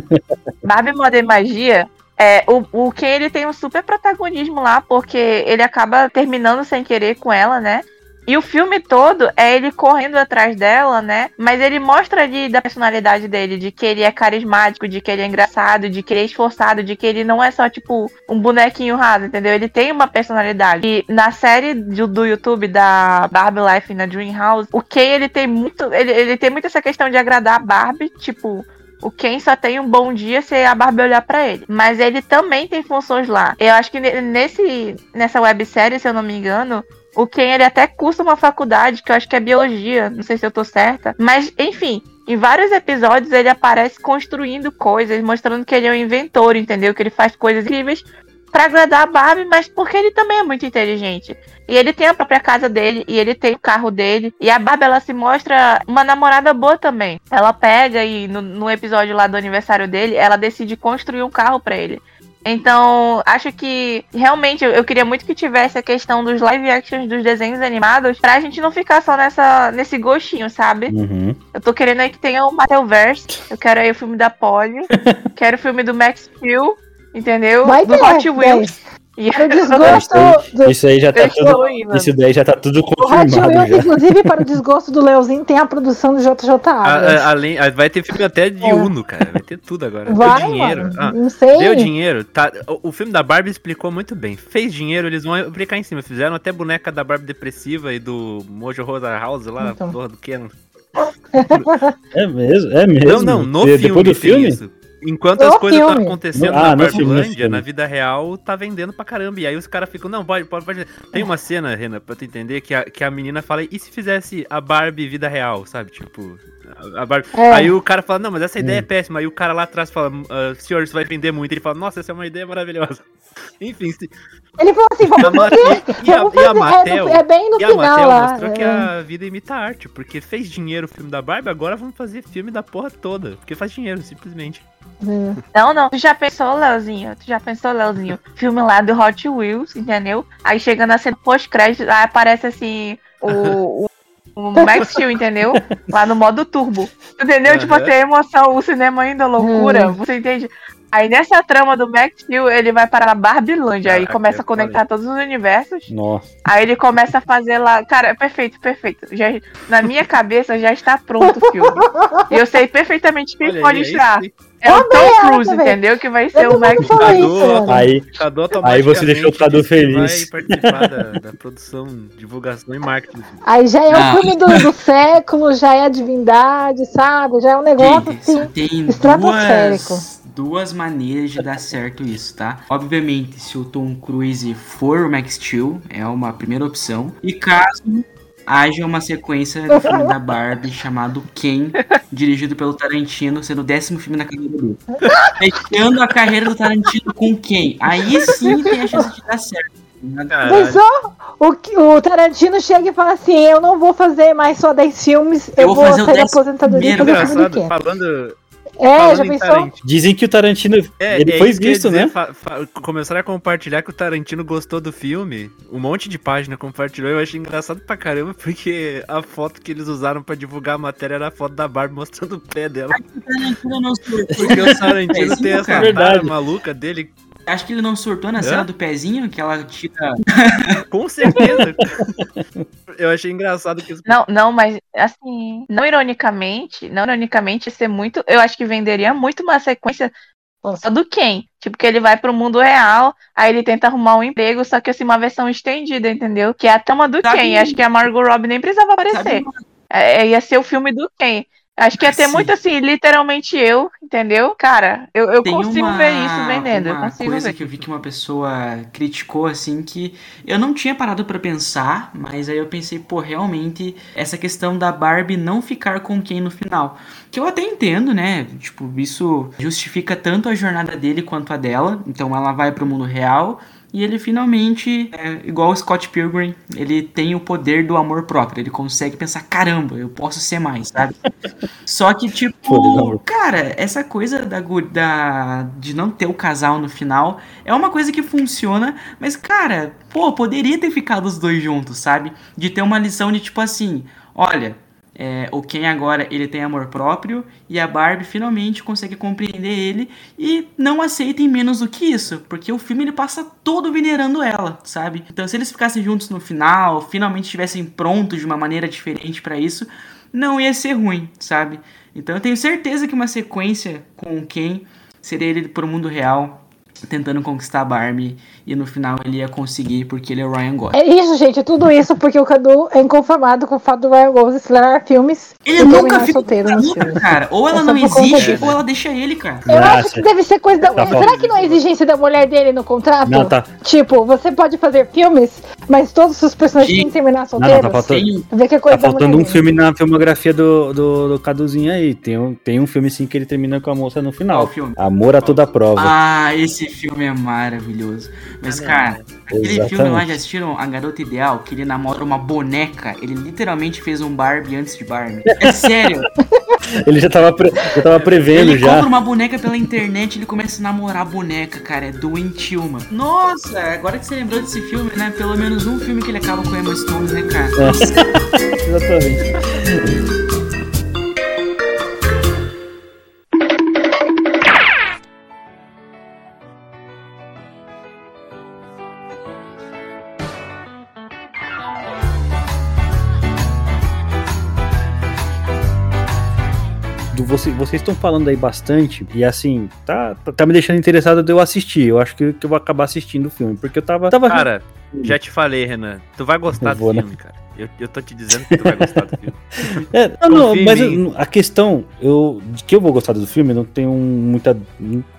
Barbie Moda e Magia, é, o, o Ken ele tem um super protagonismo lá, porque ele acaba terminando sem querer com ela, né? E o filme todo é ele correndo atrás dela, né? Mas ele mostra ali da personalidade dele, de que ele é carismático, de que ele é engraçado, de que ele é esforçado, de que ele não é só, tipo, um bonequinho raso, entendeu? Ele tem uma personalidade. E na série do, do YouTube da Barbie Life na Dream House, o Ken, ele tem muito. Ele, ele tem muito essa questão de agradar a Barbie, tipo. O Ken só tem um bom dia se a Barbie olhar pra ele. Mas ele também tem funções lá. Eu acho que ne- nesse, nessa websérie, se eu não me engano, o Ken ele até cursa uma faculdade, que eu acho que é biologia, não sei se eu tô certa. Mas, enfim, em vários episódios ele aparece construindo coisas, mostrando que ele é um inventor, entendeu? Que ele faz coisas incríveis pra agradar a Barbie, mas porque ele também é muito inteligente. E ele tem a própria casa dele, e ele tem o carro dele. E a Barbie, ela se mostra uma namorada boa também. Ela pega e no, no episódio lá do aniversário dele, ela decide construir um carro pra ele. Então, acho que realmente eu, eu queria muito que tivesse a questão dos live actions dos desenhos animados pra gente não ficar só nessa, nesse gostinho, sabe? Uhum. Eu tô querendo aí que tenha o Mattelverse, eu quero aí o filme da Polly, quero o filme do Max Steel, entendeu? Vai do ter, Hot Wheels. E Para o desgosto do, Isso aí já tá tudo. aí, mano. Isso daí já tá tudo o confirmado já. inclusive, para o desgosto do Leozinho, tem a produção do JJ Abrams. além, vai ter filme até de É. Uno, cara. Vai ter tudo agora. Vai, Deu dinheiro. mano. Ah, Não sei. Deu dinheiro, tá? O, o filme da Barbie explicou muito bem. Fez dinheiro, eles vão aplicar em cima. Fizeram até boneca da Barbie depressiva e do Mojo Rosa House lá, Então. porra do Ken. É mesmo, é mesmo. Não, não, no De- filme, Depois do tem filme? isso. Enquanto No as coisas estão acontecendo No- ah, na no filme, no Barbilândia, na vida real, tá vendendo pra caramba. E aí os caras ficam, não, pode, pode, pode. Tem uma cena, Renan, pra tu entender, que a, que a menina fala, e se fizesse a Barbie vida real, sabe? Tipo, A- a Barbie. É. Aí o cara fala, não, mas essa ideia é Hum. péssima. Aí o cara lá atrás fala, "Ah, senhor, isso vai vender muito. Ele fala, nossa, essa é uma ideia maravilhosa. Enfim, se- Ele falou assim, e a, vamos fazer. e a- vamos e a fazer. É, Mattel, no- é bem no e a final Mattel lá. mostrou que é. a vida imita a arte, porque fez dinheiro o filme da Barbie, agora vamos fazer filme da porra toda. Porque faz dinheiro, simplesmente. É. Não, não. Tu já pensou, Leozinho? Tu já pensou, Leozinho? Filme lá do Hot Wheels, entendeu? Aí chegando na cena pós-crédito, aí aparece assim o. o... O Max Steel, entendeu? Lá no modo turbo. Entendeu? Tipo Aham. assim, a emoção, o cinema ainda loucura. Você entende? Aí nessa trama do Max Steel, ele vai para a Barbilândia. Aí Caraca, começa a é foda. conectar todos os universos. Nossa. Aí ele começa a fazer lá. Cara, é perfeito, perfeito. Já, na minha cabeça já está pronto o filme. E eu sei perfeitamente quem Olha pode aí, é estar. aí. É o Tom Cruise, entendeu? Que vai ser Todo o Max mano. Aí, Cadu Aí você deixou o que feliz. Vai participar da, da produção, divulgação e marketing. Aí já é Não. o filme do, do século, já é a divindade, sabe? Já é um negócio assim. tem estratosférico. duas, duas maneiras de dar certo isso, tá? Obviamente, se o Tom Cruise for o Max Steel, é uma primeira opção. E caso haja uma sequência do filme da Barbie chamado Ken, dirigido pelo Tarantino, sendo o décimo filme na carreira dele. Fechando a carreira do Tarantino com Ken. Aí sim tem a chance de dar certo. Caralho. Pensou? O, o Tarantino chega e fala assim: Eu não vou fazer mais só 10 filmes, eu, Eu vou vou fazer o sair da 10º aposentadoria e fazer o filme do Ken. falando, É, falando já pensou? Tarantino. dizem que o Tarantino. É, ele é foi visto, dizer, né? fa- fa- começaram a compartilhar que o Tarantino gostou do filme. Um monte de página compartilhou. Eu achei engraçado pra caramba, porque a foto que eles usaram pra divulgar a matéria era a foto da Barbie mostrando o pé dela. O Tarantino não. Porque o Tarantino Pezinho, tem essa cara maluca dele. Acho que ele não surtou na Hã? cena do pezinho, que ela tira. Com certeza. eu achei engraçado que isso. Não, não, mas assim, não ironicamente, não ironicamente, ser muito. Eu acho que venderia muito uma sequência só do Ken. Tipo, que ele vai pro mundo real, aí ele tenta arrumar um emprego, só que assim, uma versão estendida, entendeu? Que é a trama do Sabe- Ken. Acho que a Margot Robbie nem precisava aparecer. Sabe É, ia ser o filme do Ken. Acho que ia ter Sim. muito assim, literalmente eu, entendeu? Cara, eu, eu Tem consigo uma, ver isso vendendo. Eu uma consigo coisa ver. que eu vi que uma pessoa criticou, assim, que eu não tinha parado pra pensar, mas aí eu pensei, pô, realmente, essa questão da Barbie não ficar com quem no final. Que eu até entendo, né? Tipo, isso justifica tanto a jornada dele quanto a dela. Então ela vai pro mundo real. E ele finalmente, é, igual o Scott Pilgrim, ele tem o poder do amor próprio. Ele consegue pensar, caramba, eu posso ser mais, sabe? Só que, tipo, cara, essa coisa da, da, de não ter o casal no final é uma coisa que funciona, mas, cara, pô, poderia ter ficado os dois juntos, sabe? De ter uma lição de tipo assim: olha, é, o Ken agora ele tem amor próprio e a Barbie finalmente consegue compreender ele e não aceitem menos do que isso, porque o filme ele passa todo venerando ela, sabe? Então se eles ficassem juntos no final, finalmente estivessem prontos de uma maneira diferente pra isso, não ia ser ruim, sabe? Então eu tenho certeza que uma sequência com o Ken seria ele pro mundo real tentando conquistar a Barbie e no final ele ia conseguir porque ele é o Ryan Gosling. É isso, gente, tudo isso porque o Cadu é inconformado com o fato do Ryan Gosling acelerar filmes Ele e nunca fica solteiro nos filmes. cara. Ou ela É não disso. ou ela deixa ele, cara. Eu acho que deve ser coisa da. Tá Será que não é exigência da mulher dele no contrato? Não, tá. Tipo, você pode fazer filmes, mas todos os personagens têm que terminar Não, solteiros. não, tá faltando. Vê que é coisa Tá faltando um dele. filme na filmografia do, do, do Caduzinho aí. Tem um, tem um filme sim que ele termina com a moça no final. Qual filme? Amor a toda prova. Ah, esse filme é maravilhoso. Mas, cara, aquele Exatamente. filme lá, já assistiram A Garota Ideal? Que ele namora uma boneca. Ele literalmente fez um Barbie antes de Barbie. É sério. Ele já tava, pre- já tava prevendo ele já. compra uma boneca pela internet ele começa a namorar a boneca, cara. É doentio, mano. Nossa, agora que você lembrou desse filme, né? Pelo menos um filme que ele acaba com Emma Stone, né, cara? Exatamente. Você, vocês estão falando aí bastante, e assim, tá, tá, me deixando interessado de eu assistir. Eu acho que, que eu vou acabar assistindo o filme, porque eu tava. tava Cara, Já te falei, Renan. Tu vai gostar Eu vou, do né? filme, cara. Eu, eu tô te dizendo que tu vai gostar do filme. É, não, não, mas eu- a questão, eu, de que eu vou gostar do filme, eu não tenho muita.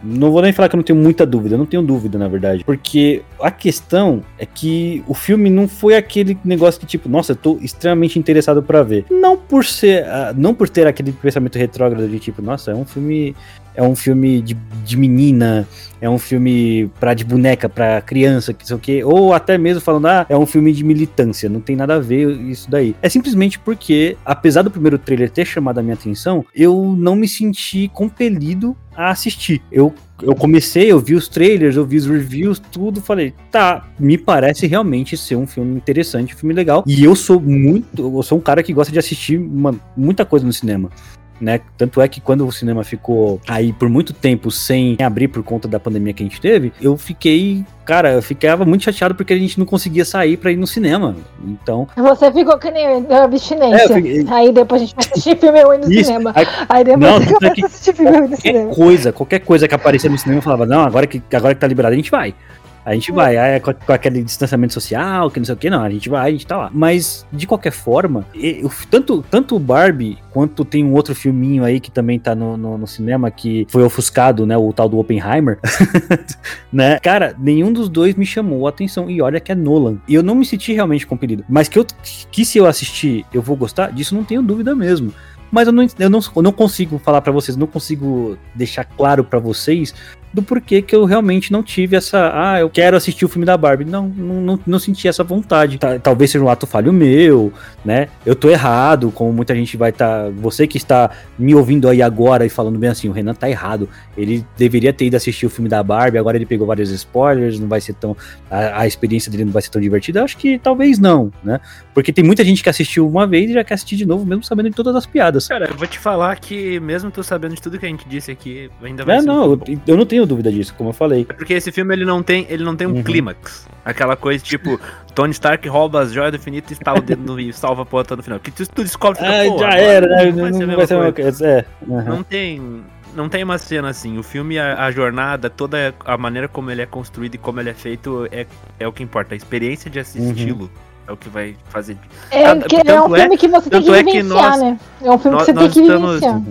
Não vou nem falar que eu não tenho muita dúvida, eu não tenho dúvida, na verdade. Porque a questão é que o filme não foi aquele negócio que, tipo, nossa, eu tô extremamente interessado pra ver. Não por ser. ah, não por ter aquele pensamento retrógrado de tipo, nossa, é um filme. É um filme de, de menina, é um filme pra, de boneca pra criança, que sei o quê. Ou até mesmo falando, ah, é um filme de militância. Não tem nada a ver isso daí. É simplesmente porque, apesar do primeiro trailer ter chamado a minha atenção, eu não me senti compelido a assistir. Eu, eu comecei, eu vi os trailers, eu vi os reviews, tudo, falei, tá, me parece realmente ser um filme interessante, um filme legal. E eu sou muito, eu sou um cara que gosta de assistir uma- muita coisa no cinema né? Tanto é que quando o cinema ficou aí por muito tempo sem abrir por conta da pandemia que a gente teve, eu fiquei, cara, eu ficava muito chateado porque a gente não conseguia sair pra ir no cinema. Então, Você ficou que nem eu, abstinência. É, fiquei- Aí depois a gente vai assistir filme ruim no Isso, cinema. aí- Aí depois Não, você tanto é começa que- a assistir filme ruim no qualquer cinema. coisa, qualquer coisa que aparecia no cinema, eu falava, não, agora que, agora que tá liberado, a gente vai. A gente vai, aí, com, com aquele distanciamento social, que não sei o que, não, a gente vai, a gente tá lá. Mas, de qualquer forma, e- o- tanto, tanto o Barbie, quanto tem um outro filminho aí que também tá no, no, no cinema, que foi ofuscado, né, o tal do Oppenheimer, né, cara, nenhum dos dois me chamou a atenção, e olha que é Nolan. E eu não me senti realmente compelido. Mas que, eu, que se eu assistir, eu vou gostar, disso não tenho dúvida mesmo. Mas eu não, eu não, eu não consigo falar pra vocês, não consigo deixar claro pra vocês do porquê que eu realmente não tive essa. Ah, eu quero assistir o filme da Barbie. Não, não, não, não senti essa vontade. Ta- Talvez seja um ato falho meu, né? Eu tô errado, como muita gente vai estar. você que está me ouvindo aí agora e falando bem assim, o Renan tá errado. Ele deveria ter ido assistir o filme da Barbie, agora ele pegou vários spoilers, não vai ser tão. A, a experiência dele não vai ser tão divertida. Eu acho que talvez não, né? Porque tem muita gente que assistiu uma vez e já quer assistir de novo, mesmo sabendo de todas as piadas. Cara, eu vou te falar que mesmo tu sabendo de tudo que a gente disse aqui, ainda vai É, ser não, eu, eu não tenho dúvida disso, como eu falei. É porque esse filme ele não tem, ele não tem um Uhum. clímax. Aquela coisa tipo, Tony Stark rouba as joias do infinito e estala o dedo no, e salva a porta no final. Que tu, tu descobre fica, Ah, pô, já agora era, né? Não vai a Não mesma vai ser a mesma coisa. coisa. É, aham. Não tem. Não tem uma cena assim. O filme, a, a jornada, toda a maneira como ele é construído e como ele é feito é, é o que importa. A experiência de assisti-lo é o que vai fazer. É, Ah, é um é- filme que você tem que é que vivenciar, nós- né? É um filme que você tem que estamos- vivenciar.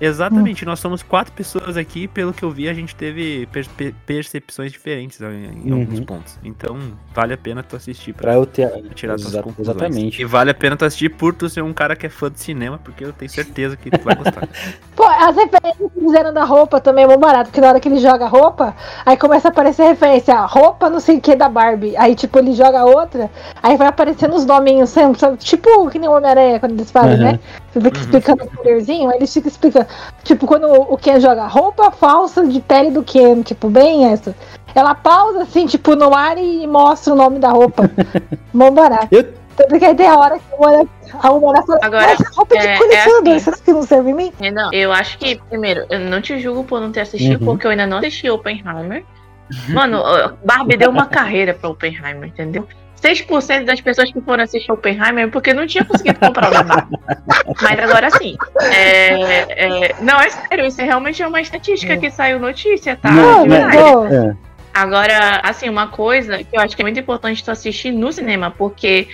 Exatamente, nós somos quatro pessoas aqui, pelo que eu vi, a gente teve perspe- percepções diferentes em, em Uhum. alguns pontos. Então, vale a pena tu assistir Pra eu ter. tirar suas Exa- conclusões. exatamente. E vale a pena tu assistir por tu ser um cara que é fã de cinema, porque eu tenho certeza que tu vai gostar. Pô, as referências que fizeram da roupa também é muito barato, porque na hora que ele joga a roupa, aí começa a aparecer referência, a roupa não sei o que da Barbie. Aí, tipo, ele joga outra, aí vai aparecendo os nominhos? Tipo que nem o Homem-Aranha quando eles fazem, Uhum. né? Você fica explicando o poderzinho, aí eles ficam explicando. Tipo, quando o Ken joga roupa falsa de pele do Ken, tipo, bem essa. Ela pausa assim, tipo, no ar e mostra o nome da roupa. Mó barato. Eu- Tanto que aí tem a hora que a Humana, a Humana fala, Agora, essa roupa é é- de é colecionador, assim. será que não serve em mim? É, Não, eu acho que, primeiro, eu não te julgo por não ter assistido, Uhum. porque eu ainda não assisti Oppenheimer. Mano, Barbie deu uma carreira pra Oppenheimer, entendeu? 6% das pessoas que foram assistir Oppenheimer é porque não tinha conseguido comprar o. Mas agora sim. é- é- não, é sério, isso é realmente uma estatística que saiu notícia, tá? Não, De né? É. Agora, assim, uma coisa que eu acho que é muito importante tu assistir no cinema, porque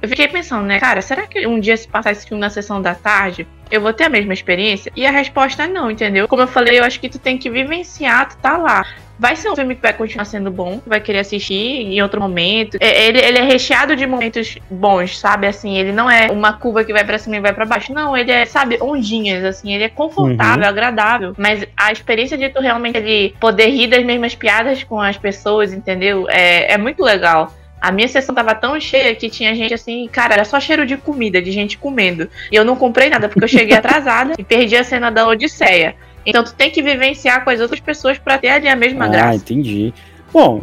eu fiquei pensando, né, cara, será que um dia se passar esse filme na sessão da tarde, eu vou ter a mesma experiência? E a resposta é não, entendeu? Como eu falei, eu acho que tu tem que vivenciar, tu tá lá. Vai ser um filme que vai continuar sendo bom, vai querer assistir em outro momento. É, Ele, ele é recheado de momentos bons, sabe? Assim, ele não é uma curva que vai pra cima e vai pra baixo. Não, ele é, sabe, ondinhas, assim, ele é confortável, agradável. Mas a experiência de tu realmente ele poder rir das mesmas piadas com as pessoas, entendeu? É, é muito legal. A minha sessão tava tão cheia que tinha gente assim, cara, era só cheiro de comida, de gente comendo. E eu não comprei nada porque eu cheguei atrasada e perdi a cena da Odisseia. Então tu tem que vivenciar com as outras pessoas pra ter ali a mesma Ah, graça. entendi. Bom,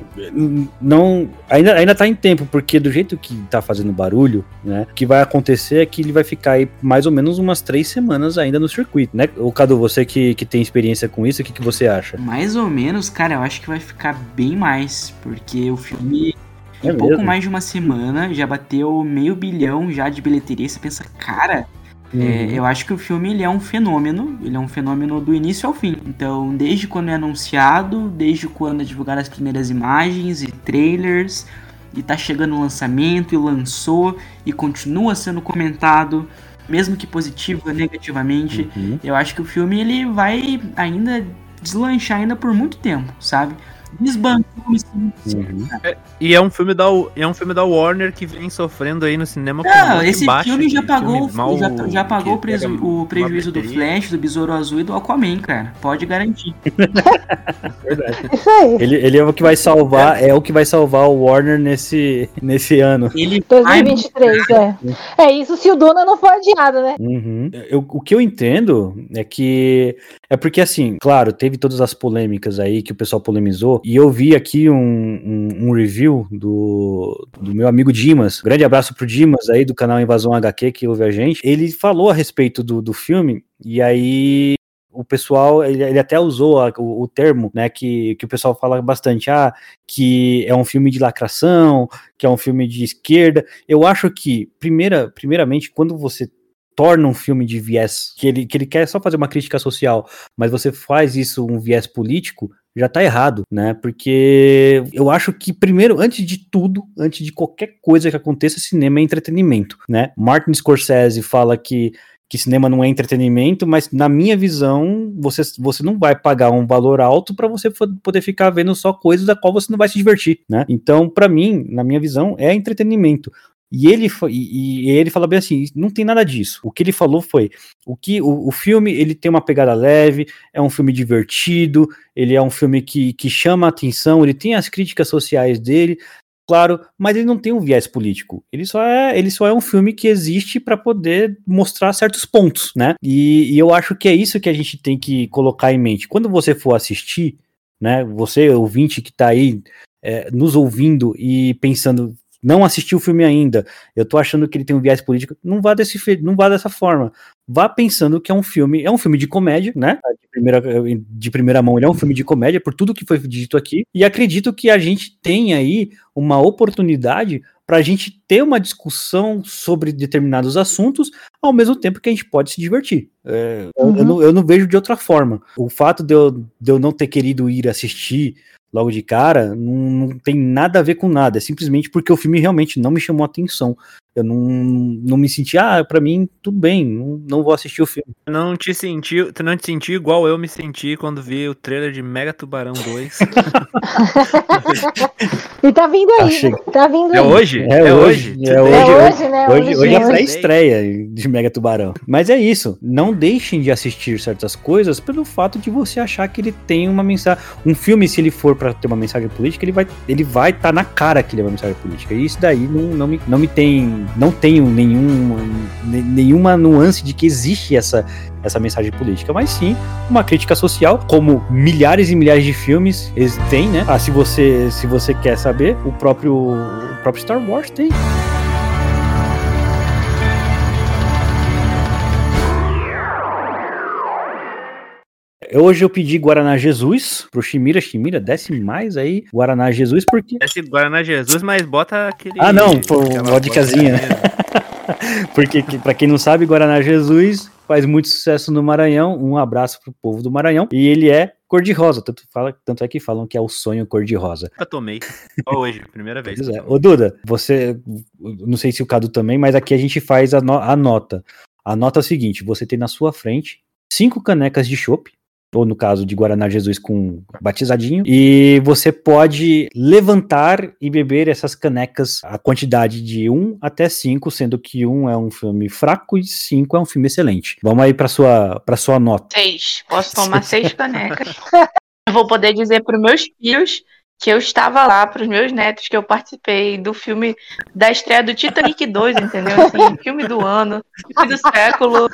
não. Ainda, ainda tá em tempo, porque do jeito que tá fazendo barulho, né? O que vai acontecer é que ele vai ficar aí mais ou menos umas três semanas ainda no circuito, né? O Cadu, você que, que tem experiência com isso, o que, que você acha? Mais ou menos, cara, eu acho que vai ficar bem mais, porque o filme em É pouco mesmo? mais de uma semana já bateu meio bilhão já de bilheteria. Você pensa, cara, é, Uhum. eu acho que o filme ele é um fenômeno, ele é um fenômeno do início ao fim. Então, desde quando é anunciado, desde quando é divulgaram as primeiras imagens e trailers, e tá chegando o lançamento e lançou e continua sendo comentado, mesmo que positivo ou negativamente. Uhum. Eu acho que o filme ele vai ainda deslanchar ainda por muito tempo, sabe? Desbancou. Uhum. E é um filme da é um filme da Warner que vem sofrendo aí no cinema com Não, esse baixa filme já pagou, filme mal- já, já pagou preju- o prejuízo do. Flash, do Besouro Azul e do Aquaman, cara. Pode garantir. Isso aí. Ele, ele é o que vai salvar, é o que vai salvar o Warner nesse, nesse ano. Ele vai 2023, é. É isso se o Duna não for adiado, né? Uhum. Eu- o que eu entendo é que é porque assim, claro, teve todas as polêmicas aí que o pessoal polemizou, e eu vi aqui um, um- um review do, do meu amigo Dimas. Grande abraço pro Dimas aí do canal Invasão HQ que ouve a gente. Ele falou a respeito do, do filme, e aí o pessoal, ele, ele até usou a- o, o termo, né, que, que o pessoal fala bastante, ah, que é um filme de lacração, que é um filme de esquerda. Eu acho que, primeira, primeiramente, quando você torna um filme de viés, que ele, que ele quer só fazer uma crítica social, mas você faz isso um viés político, já tá errado, né? Porque eu acho que, primeiro, antes de tudo, antes de qualquer coisa que aconteça, cinema é entretenimento, né? Martin Scorsese fala que que cinema não é entretenimento, mas na minha visão, você, você não vai pagar um valor alto para você poder ficar vendo só coisas da qual você não vai se divertir, né? Então, para mim, na minha visão, é entretenimento. E ele, e, e ele fala bem assim, não tem nada disso. O que ele falou foi, o que o, o filme ele tem uma pegada leve, é um filme divertido, ele é um filme que, que chama a atenção, ele tem as críticas sociais dele, claro, mas ele não tem um viés político. Ele só é, ele só é um filme que existe para poder mostrar certos pontos, né? E, e eu acho que é isso que a gente tem que colocar em mente. Quando você for assistir, né? Você ouvinte que tá aí é, nos ouvindo e pensando não assistiu o filme ainda, eu tô achando que ele tem um viés político, não vá desse não vá dessa forma. Vá pensando que é um filme, é um filme de comédia, né? De primeira, de primeira mão, ele é um filme de comédia por tudo que foi dito aqui, e acredito que a gente tem aí uma oportunidade para a gente ter uma discussão sobre determinados assuntos, ao mesmo tempo que a gente pode se divertir. É, eu- eu, Uhum. não, eu não vejo de outra forma. O fato de eu, de eu não ter querido ir assistir logo de cara não, não tem nada a ver com nada. É simplesmente porque o filme realmente não me chamou a atenção. Eu não, não me senti, ah, pra mim, tudo bem, não, não vou assistir o filme. Não te sentiu, tu não te sentiu igual eu me senti quando vi o trailer de Mega Tubarão 2. E tá vindo aí, Achei- né? tá vindo é aí. hoje? É hoje, é É hoje, hoje, né? Hoje, hoje é a hoje. pré-estreia de Mega Tubarão. Mas é isso. Não deixem de assistir certas coisas pelo fato de você achar que ele tem uma mensagem. Um filme, se ele for pra ter uma mensagem política, ele vai ele vai estar na cara que ele é uma mensagem política. E isso daí não, não, me, não me tem. Não tenho nenhum, ne- nenhuma nuance de que existe essa, essa mensagem política, mas sim uma crítica social, como milhares e milhares de filmes eles têm, né? Ah, se você, se você quer saber, o próprio, o próprio Star Wars tem. Hoje eu pedi Guaraná Jesus pro Chimira. Chimira, desce mais aí Guaraná Jesus, porque. Esse Guaraná Jesus, mas bota aquele. Ah, não, pô, vodkazinha. vodkazinha. Porque, que- pra quem não sabe, Guaraná Jesus faz muito sucesso no Maranhão. Um abraço pro povo do Maranhão. E ele é cor-de-rosa. Tanto, fala, tanto é que falam que é o sonho cor-de-rosa. Nunca tomei. Só hoje, primeira vez. Pois é. Ô, Duda, você. Não sei se o Cadu também, mas aqui a gente faz a, no- a nota. A nota é o seguinte: você tem na sua frente cinco canecas de chopp. Ou no caso de Guaraná Jesus com batizadinho. E você pode levantar e beber essas canecas a quantidade de 1 até 5, sendo que 1 é um filme fraco e 5 é um filme excelente. Vamos aí para sua, pra sua nota. Seis. Posso tomar seis canecas. Eu vou poder dizer para meus filhos que eu estava lá, para os meus netos, que eu participei do filme da estreia do Titanic 2, entendeu? Assim, filme do ano, filme do século.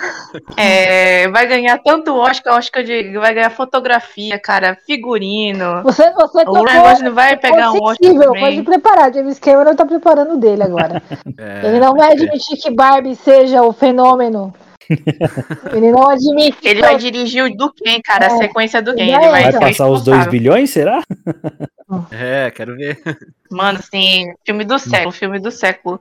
É, vai ganhar tanto Oscar, Oscar de. Vai ganhar fotografia, cara, figurino. Você, você O Ryan Gosling vai pegar um Oscar também. pode preparar. James Cameron tá preparando dele agora. É, Ele não vai admitir que Barbie seja o fenômeno. Ele não admite. Ele vai dirigir o do quem, cara? A É. sequência do quem? Vai Ele vai, Vai ser passar os 2 responsável. bilhões, será? É, quero ver. Mano, assim, filme do século, filme do século.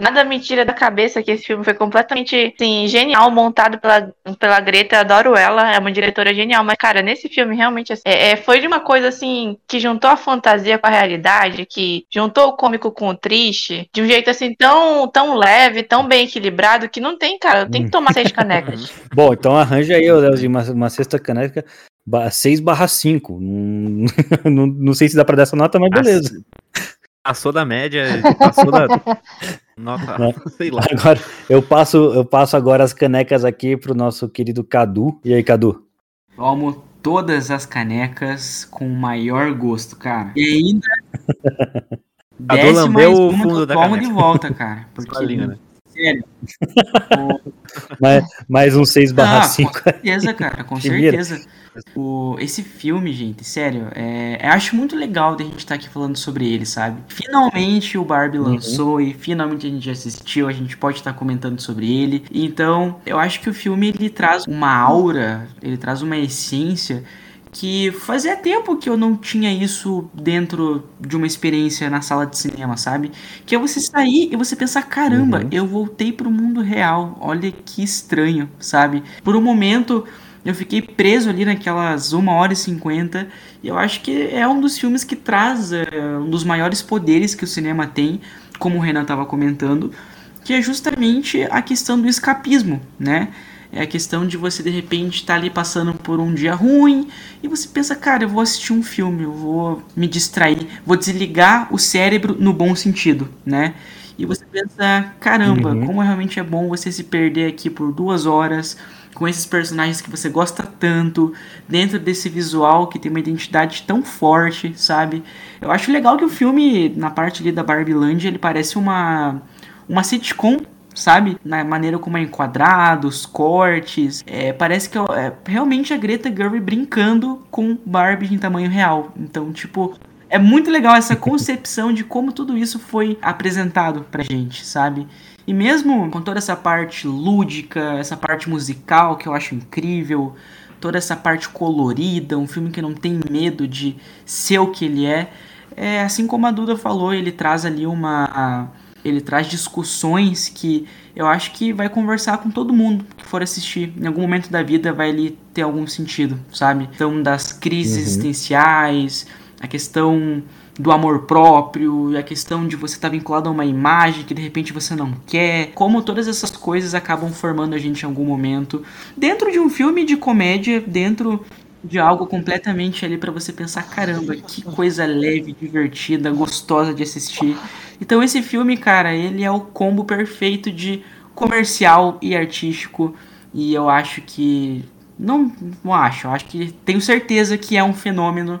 Nada me tira da cabeça que esse filme foi completamente, assim, genial, montado pela, pela Greta. Eu adoro ela, é uma diretora genial. Mas, cara, nesse filme, realmente, assim, é, é, foi de uma coisa, assim, que juntou a fantasia com a realidade, que juntou o cômico com o triste, de um jeito, assim, tão, tão leve, tão bem equilibrado, que não tem, cara. Tem que tomar seis canecas. Bom, então arranja aí, Leozinho, uma, uma sexta caneca 6 barra 5. Não, não, não sei se dá pra dar essa nota, mas beleza. Passou da média, passou da. Nota, Né? sei lá. Agora, eu passo, eu passo agora as canecas aqui pro nosso querido Cadu. E aí, Cadu? Tomo todas as canecas com o maior gosto, cara. E ainda. Cadu desce lambeu mais o fundo da tomo caneca. de volta, cara. Porque, Sua linha, né? Sério. Mais, mais um 6 barra Ah, 5. Com certeza, cara, com certeza. O, esse filme, gente, sério, é, eu acho muito legal da gente estar aqui falando sobre ele, sabe? Finalmente o Barbie Uhum. lançou e finalmente a gente assistiu, a gente pode estar comentando sobre ele. Então, eu acho que o filme ele traz uma aura, ele traz uma essência que fazia tempo que eu não tinha isso dentro de uma experiência na sala de cinema, sabe? Que é você sair e você pensar, caramba, Uhum. eu voltei pro mundo real. Olha que estranho, sabe? Por um momento eu fiquei preso ali naquelas 1 hora e 50. E eu acho que é um dos filmes que traz é, um dos maiores poderes que o cinema tem, como o Renan estava comentando, que é justamente a questão do escapismo, né? É a questão de você de repente estar ali passando por um dia ruim e você pensa, cara, eu vou assistir um filme, eu vou me distrair, vou desligar o cérebro no bom sentido, né? E você pensa, caramba, Uhum. como realmente é bom você se perder aqui por duas horas com esses personagens que você gosta tanto, dentro desse visual que tem uma identidade tão forte, sabe? Eu acho legal que o filme, na parte ali da Barbilândia, ele parece uma, uma sitcom, sabe? Na maneira como é enquadrado, os cortes. É, parece que é, é realmente a Greta Gerwig brincando com Barbie em tamanho real. Então, tipo, é muito legal essa concepção de como tudo isso foi apresentado pra gente, sabe? E mesmo com toda essa parte lúdica, essa parte musical que eu acho incrível, toda essa parte colorida, um filme que não tem medo de ser o que ele é, é assim como a Duda falou, ele traz ali uma ele traz discussões que eu acho que vai conversar com todo mundo que for assistir. Em algum momento da vida vai ali ter algum sentido, sabe? Então, das crises Uhum. existenciais, a questão do amor próprio, a questão de você estar vinculado a uma imagem que de repente você não quer, como todas essas coisas acabam formando a gente em algum momento, dentro de um filme de comédia, dentro de algo completamente ali pra você pensar, caramba, que coisa leve, divertida, gostosa de assistir. Então esse filme, cara, ele é o combo perfeito de comercial e artístico, e eu acho que não, não acho, eu acho que tenho certeza que é um fenômeno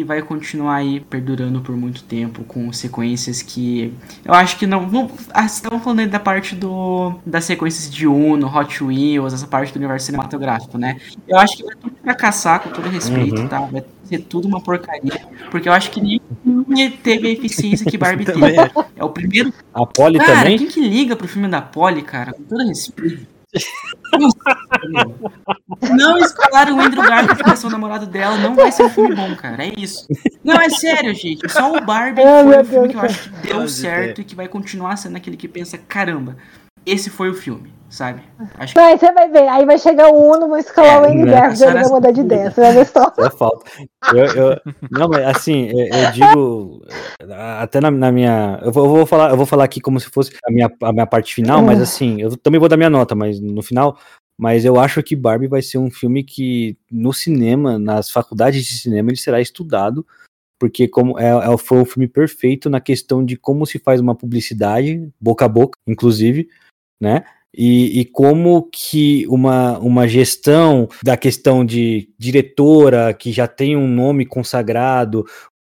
e vai continuar aí perdurando por muito tempo com sequências que eu acho que não, não ah, vocês estavam falando aí da parte do das sequências de Uno, Hot Wheels, essa parte do universo cinematográfico, né? Eu acho que vai tudo fracassar com todo respeito, Uhum. tá? Vai ser tudo uma porcaria, porque eu acho que filme teve a eficiência que Barbie teve. Também É o primeiro A Polly também? quem que liga pro filme da Polly, cara? Com todo respeito. Não escalar o Andrew Garfield pra ser o namorado dela não vai ser um filme bom, cara. É isso. Não, é sério, gente. Só o Barbie Ai, foi o filme Deus que eu acho que deu certo ter. e que vai continuar sendo aquele que pensa, caramba, esse foi o filme, sabe? Acho que Vai, você vai ver. Aí vai chegar o Uno, vou escalar É, o? Garfield, ele vai mudar de ideia. Você vai ver só. Só falta. Eu, eu- não, mas assim, eu, eu digo, até na, na minha. Eu vou, eu vou falar, eu vou falar aqui como se fosse a minha, a minha parte final, mas assim, eu também vou dar minha nota, mas no final. Mas eu acho que Barbie vai ser um filme que no cinema, nas faculdades de cinema, ele será estudado, porque como é, é- foi um filme perfeito na questão de como se faz uma publicidade, boca a boca, inclusive, né? E, e como que uma, uma gestão da questão de diretora, que já tem um nome consagrado,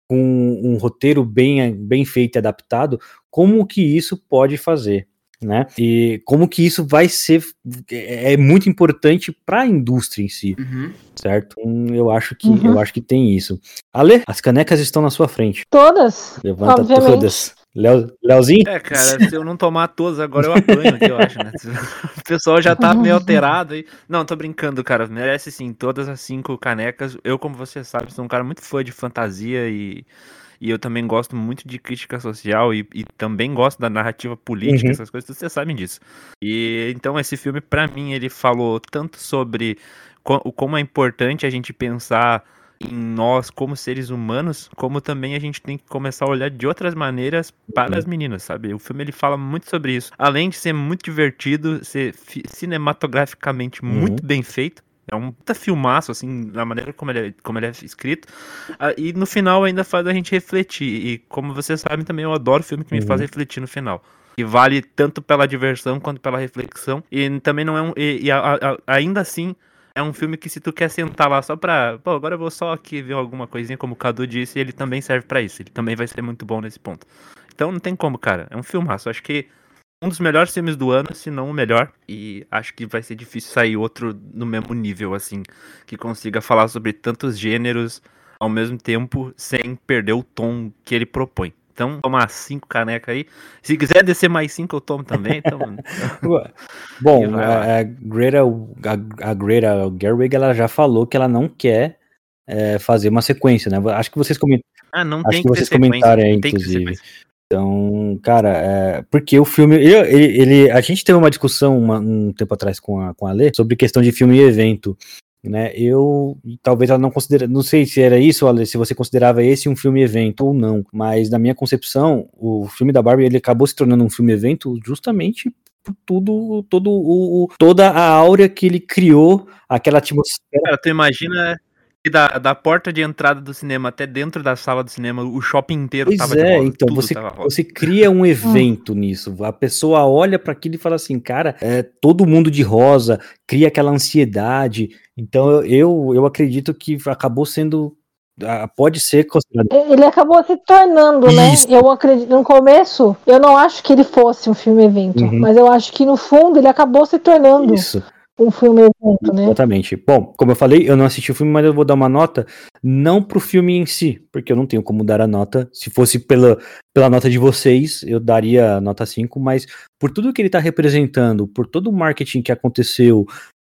com um roteiro bem, bem feito e adaptado, como que isso pode fazer, né? E como que isso vai ser é é muito importante para a indústria em si, Uhum. certo? Hum, Eu acho que Uhum. eu acho que tem isso. Ale, as canecas estão na sua frente. Todas. Levanta Obviamente. todas. Léo, Leozinho? É, cara, se eu não tomar todas agora, eu apanho aqui, eu acho, né? O pessoal já tá meio alterado aí. Não, tô brincando, cara. Merece sim todas as cinco canecas. Eu, como você sabe, sou um cara muito fã de fantasia e, E eu também gosto muito de crítica social e, e também gosto da narrativa política, Uhum. essas coisas, vocês sabem disso. E então esse filme, pra mim, ele falou tanto sobre co- o como é importante a gente pensar em nós como seres humanos, como também a gente tem que começar a olhar de outras maneiras para as meninas, sabe? O filme ele fala muito sobre isso. Além de ser muito divertido, ser fi- cinematograficamente muito bem feito. É um puta filmaço, assim, na maneira como ele é, como ele é escrito. Ah, e no final ainda faz a gente refletir. E como vocês sabem também, eu adoro filme que me faz Uhum. refletir no final. E vale tanto pela diversão quanto pela reflexão. E também não é um. E, e a- a- ainda assim, é um filme que se tu quer sentar lá só pra. Pô, agora eu vou só aqui ver alguma coisinha, como o Cadu disse, ele também serve pra isso. Ele também vai ser muito bom nesse ponto. Então não tem como, cara. É um filmaço. Acho que um dos melhores filmes do ano, se não o melhor. E acho que vai ser difícil sair outro no mesmo nível, assim, que consiga falar sobre tantos gêneros ao mesmo tempo, sem perder o tom que ele propõe. Então, tomar cinco canecas aí. Se quiser descer mais cinco, eu tomo também. Então, Bom, a, a Greta, a, a Greta Gerwig, ela já falou que ela não quer é, fazer uma sequência, né? Acho que vocês comentaram. ah, não Acho tem que que, vocês comentaram aí, inclusive. Então, cara, é, porque o filme. Ele, ele- ele- a gente teve uma discussão uma- um tempo atrás com a, com a Lê sobre questão de filme e evento. Né? Eu talvez ela não considera, não sei se era isso, Ale, se você considerava esse um filme evento ou não, mas na minha concepção, o filme da Barbie ele acabou se tornando um filme evento justamente por tudo, todo o, toda a áurea que ele criou, aquela atmosfera. Cara, tu imagina da, da porta de entrada do cinema até dentro da sala do cinema, o shopping inteiro Pois tava de é, rosa. então você, você cria um evento nisso. A pessoa olha para aquilo e fala assim, cara, é todo mundo de rosa, cria aquela ansiedade. Então eu, eu, acredito que acabou sendo. ah, Pode ser considerado. Ele acabou se tornando, né? Isso. Eu acredito, no começo, eu não acho que ele fosse um filme evento, Uhum. mas eu acho que no fundo ele acabou se tornando Isso, um filme evento, né? exatamente. Bom, como eu falei, eu não assisti o filme, mas eu vou dar uma nota, não pro filme em si, porque eu não tenho como dar a nota. Se fosse pela, pela nota de vocês, eu daria nota 5, mas por tudo que ele tá representando, por todo o marketing que aconteceu,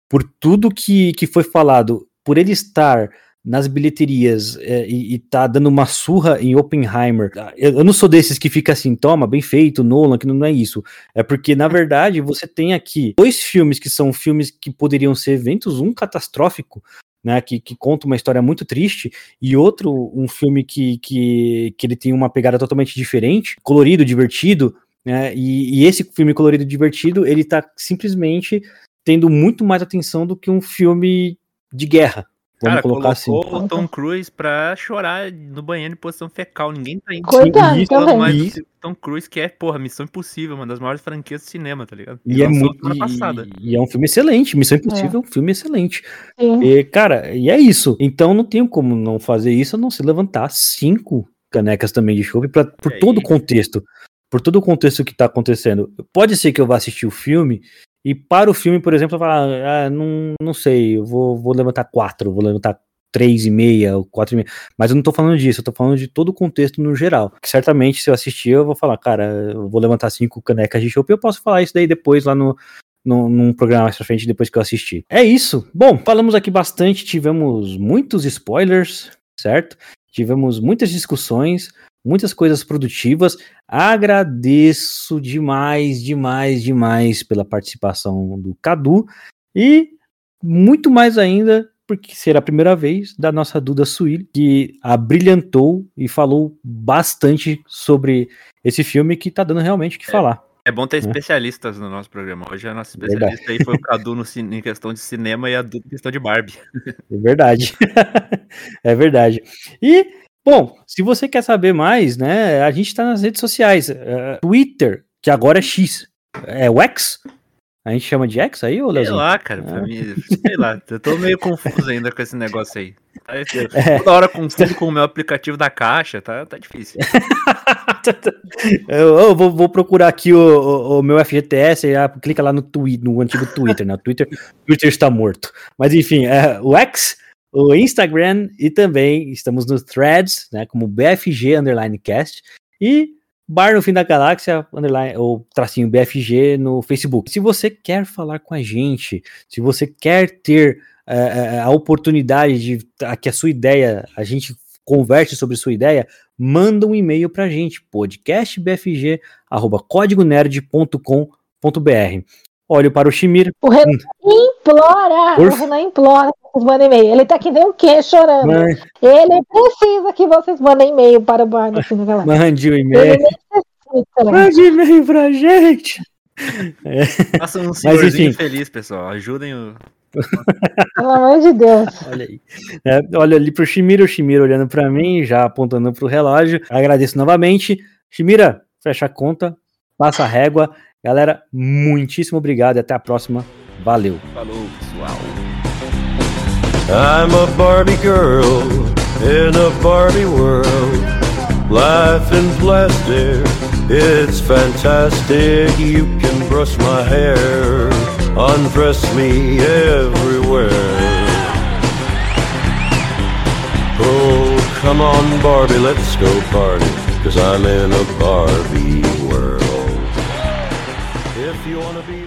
por tudo que, que foi falado, por ele estar nas bilheterias é, e, e tá dando uma surra em Oppenheimer. Eu, eu não sou desses que fica assim, toma, bem feito, Nolan, que não, não é isso. É porque, na verdade, você tem aqui dois filmes que são filmes que poderiam ser eventos, um catastrófico, né, que, que conta uma história muito triste, e outro, um filme que, que, que ele tem uma pegada totalmente diferente, colorido, divertido, né, e, e esse filme colorido divertido, ele tá simplesmente tendo muito mais atenção do que um filme de guerra. Vamos Cara, colocar assim. o Tom Cruise pra chorar no banheiro em posição fecal. Ninguém tá indo. Coitado, do Isso. Tom Cruise, que é, porra, Missão Impossível, uma das maiores franquias de cinema, tá ligado? E é lançou muito. semana passada. E, e é um filme excelente. Missão Impossível é um filme excelente. Sim. E, cara, e é isso. Então não tenho como não fazer isso, a não se levantar cinco canecas também de chopp pra- por É todo o contexto. Por todo o contexto que tá acontecendo. Pode ser que eu vá assistir o filme e para o filme, por exemplo, eu falar, ah, não, não sei, eu vou, vou levantar quatro, vou levantar três e meia, ou quatro e meia. Mas eu não tô falando disso, eu tô falando de todo o contexto no geral. Que certamente, se eu assistir, eu vou falar, cara, eu vou levantar cinco canecas de chopp eu posso falar isso daí depois lá no, no, num programa mais pra frente depois que eu assistir. É isso. Bom, falamos aqui bastante, tivemos muitos spoilers, certo? Tivemos muitas discussões, muitas coisas produtivas. Agradeço demais, demais, demais pela participação do Cadu e muito mais ainda porque será a primeira vez da nossa Duda Suíli, que abrilhantou e falou bastante sobre esse filme que tá dando realmente o que falar. É bom ter Né? especialistas no nosso programa. Hoje a nossa Verdade. especialista aí foi o Cadu no em questão de cinema e a Duda em questão de Barbie. É verdade. é verdade. E, bom, se você quer saber mais, né, a gente tá nas redes sociais. é, Twitter, que agora é X. É o X? A gente chama de X aí, ô Sei lá, cara, pra Ah. mim, sei lá, eu tô meio confuso ainda com esse negócio aí. É. Toda hora confundo com o meu aplicativo da caixa, tá, tá difícil. eu, eu vou, vou procurar aqui o, o- o meu FGTS e ah, clica lá no, twi no antigo Twitter, né? O Twitter, Twitter está morto. Mas enfim, é, o X, o Instagram e também estamos no Threads, né? Como BFG Underline Cast e Bar no Fim da Galáxia, underline, ou tracinho BFG no Facebook. Se você quer falar com a gente, se você quer ter eh, a oportunidade de a- que a sua ideia, a gente converse sobre sua ideia, manda um e-mail pra gente, podcastbfg.códigonerd.com.br. Olho para o Shimir. O Renan implora, Por- o Renan implora vocês mandem e-mail. Ele tá que nem o quê, chorando. Man- Ele precisa que vocês mandem e-mail para o Bar no Fim da Galáxia. Mande o e-mail. né? Mande e-mail pra gente. Faça um senhorzinho enfim. feliz, pessoal. Ajudem o. Pelo amor de Deus. Olha aí. É, olha ali pro Shimira, o Shimira olhando pra mim, já apontando pro relógio. Agradeço novamente. Shimira, fecha a conta, passa a régua. Galera, muitíssimo obrigado e até a próxima. Valeu. Falou, pessoal. I'm a Barbie girl in a Barbie world. Life in plastic, it's fantastic. You can brush my hair, undress me everywhere. Oh, come on, Barbie, let's go party. Cause I'm in a Barbie world. If you wanna be.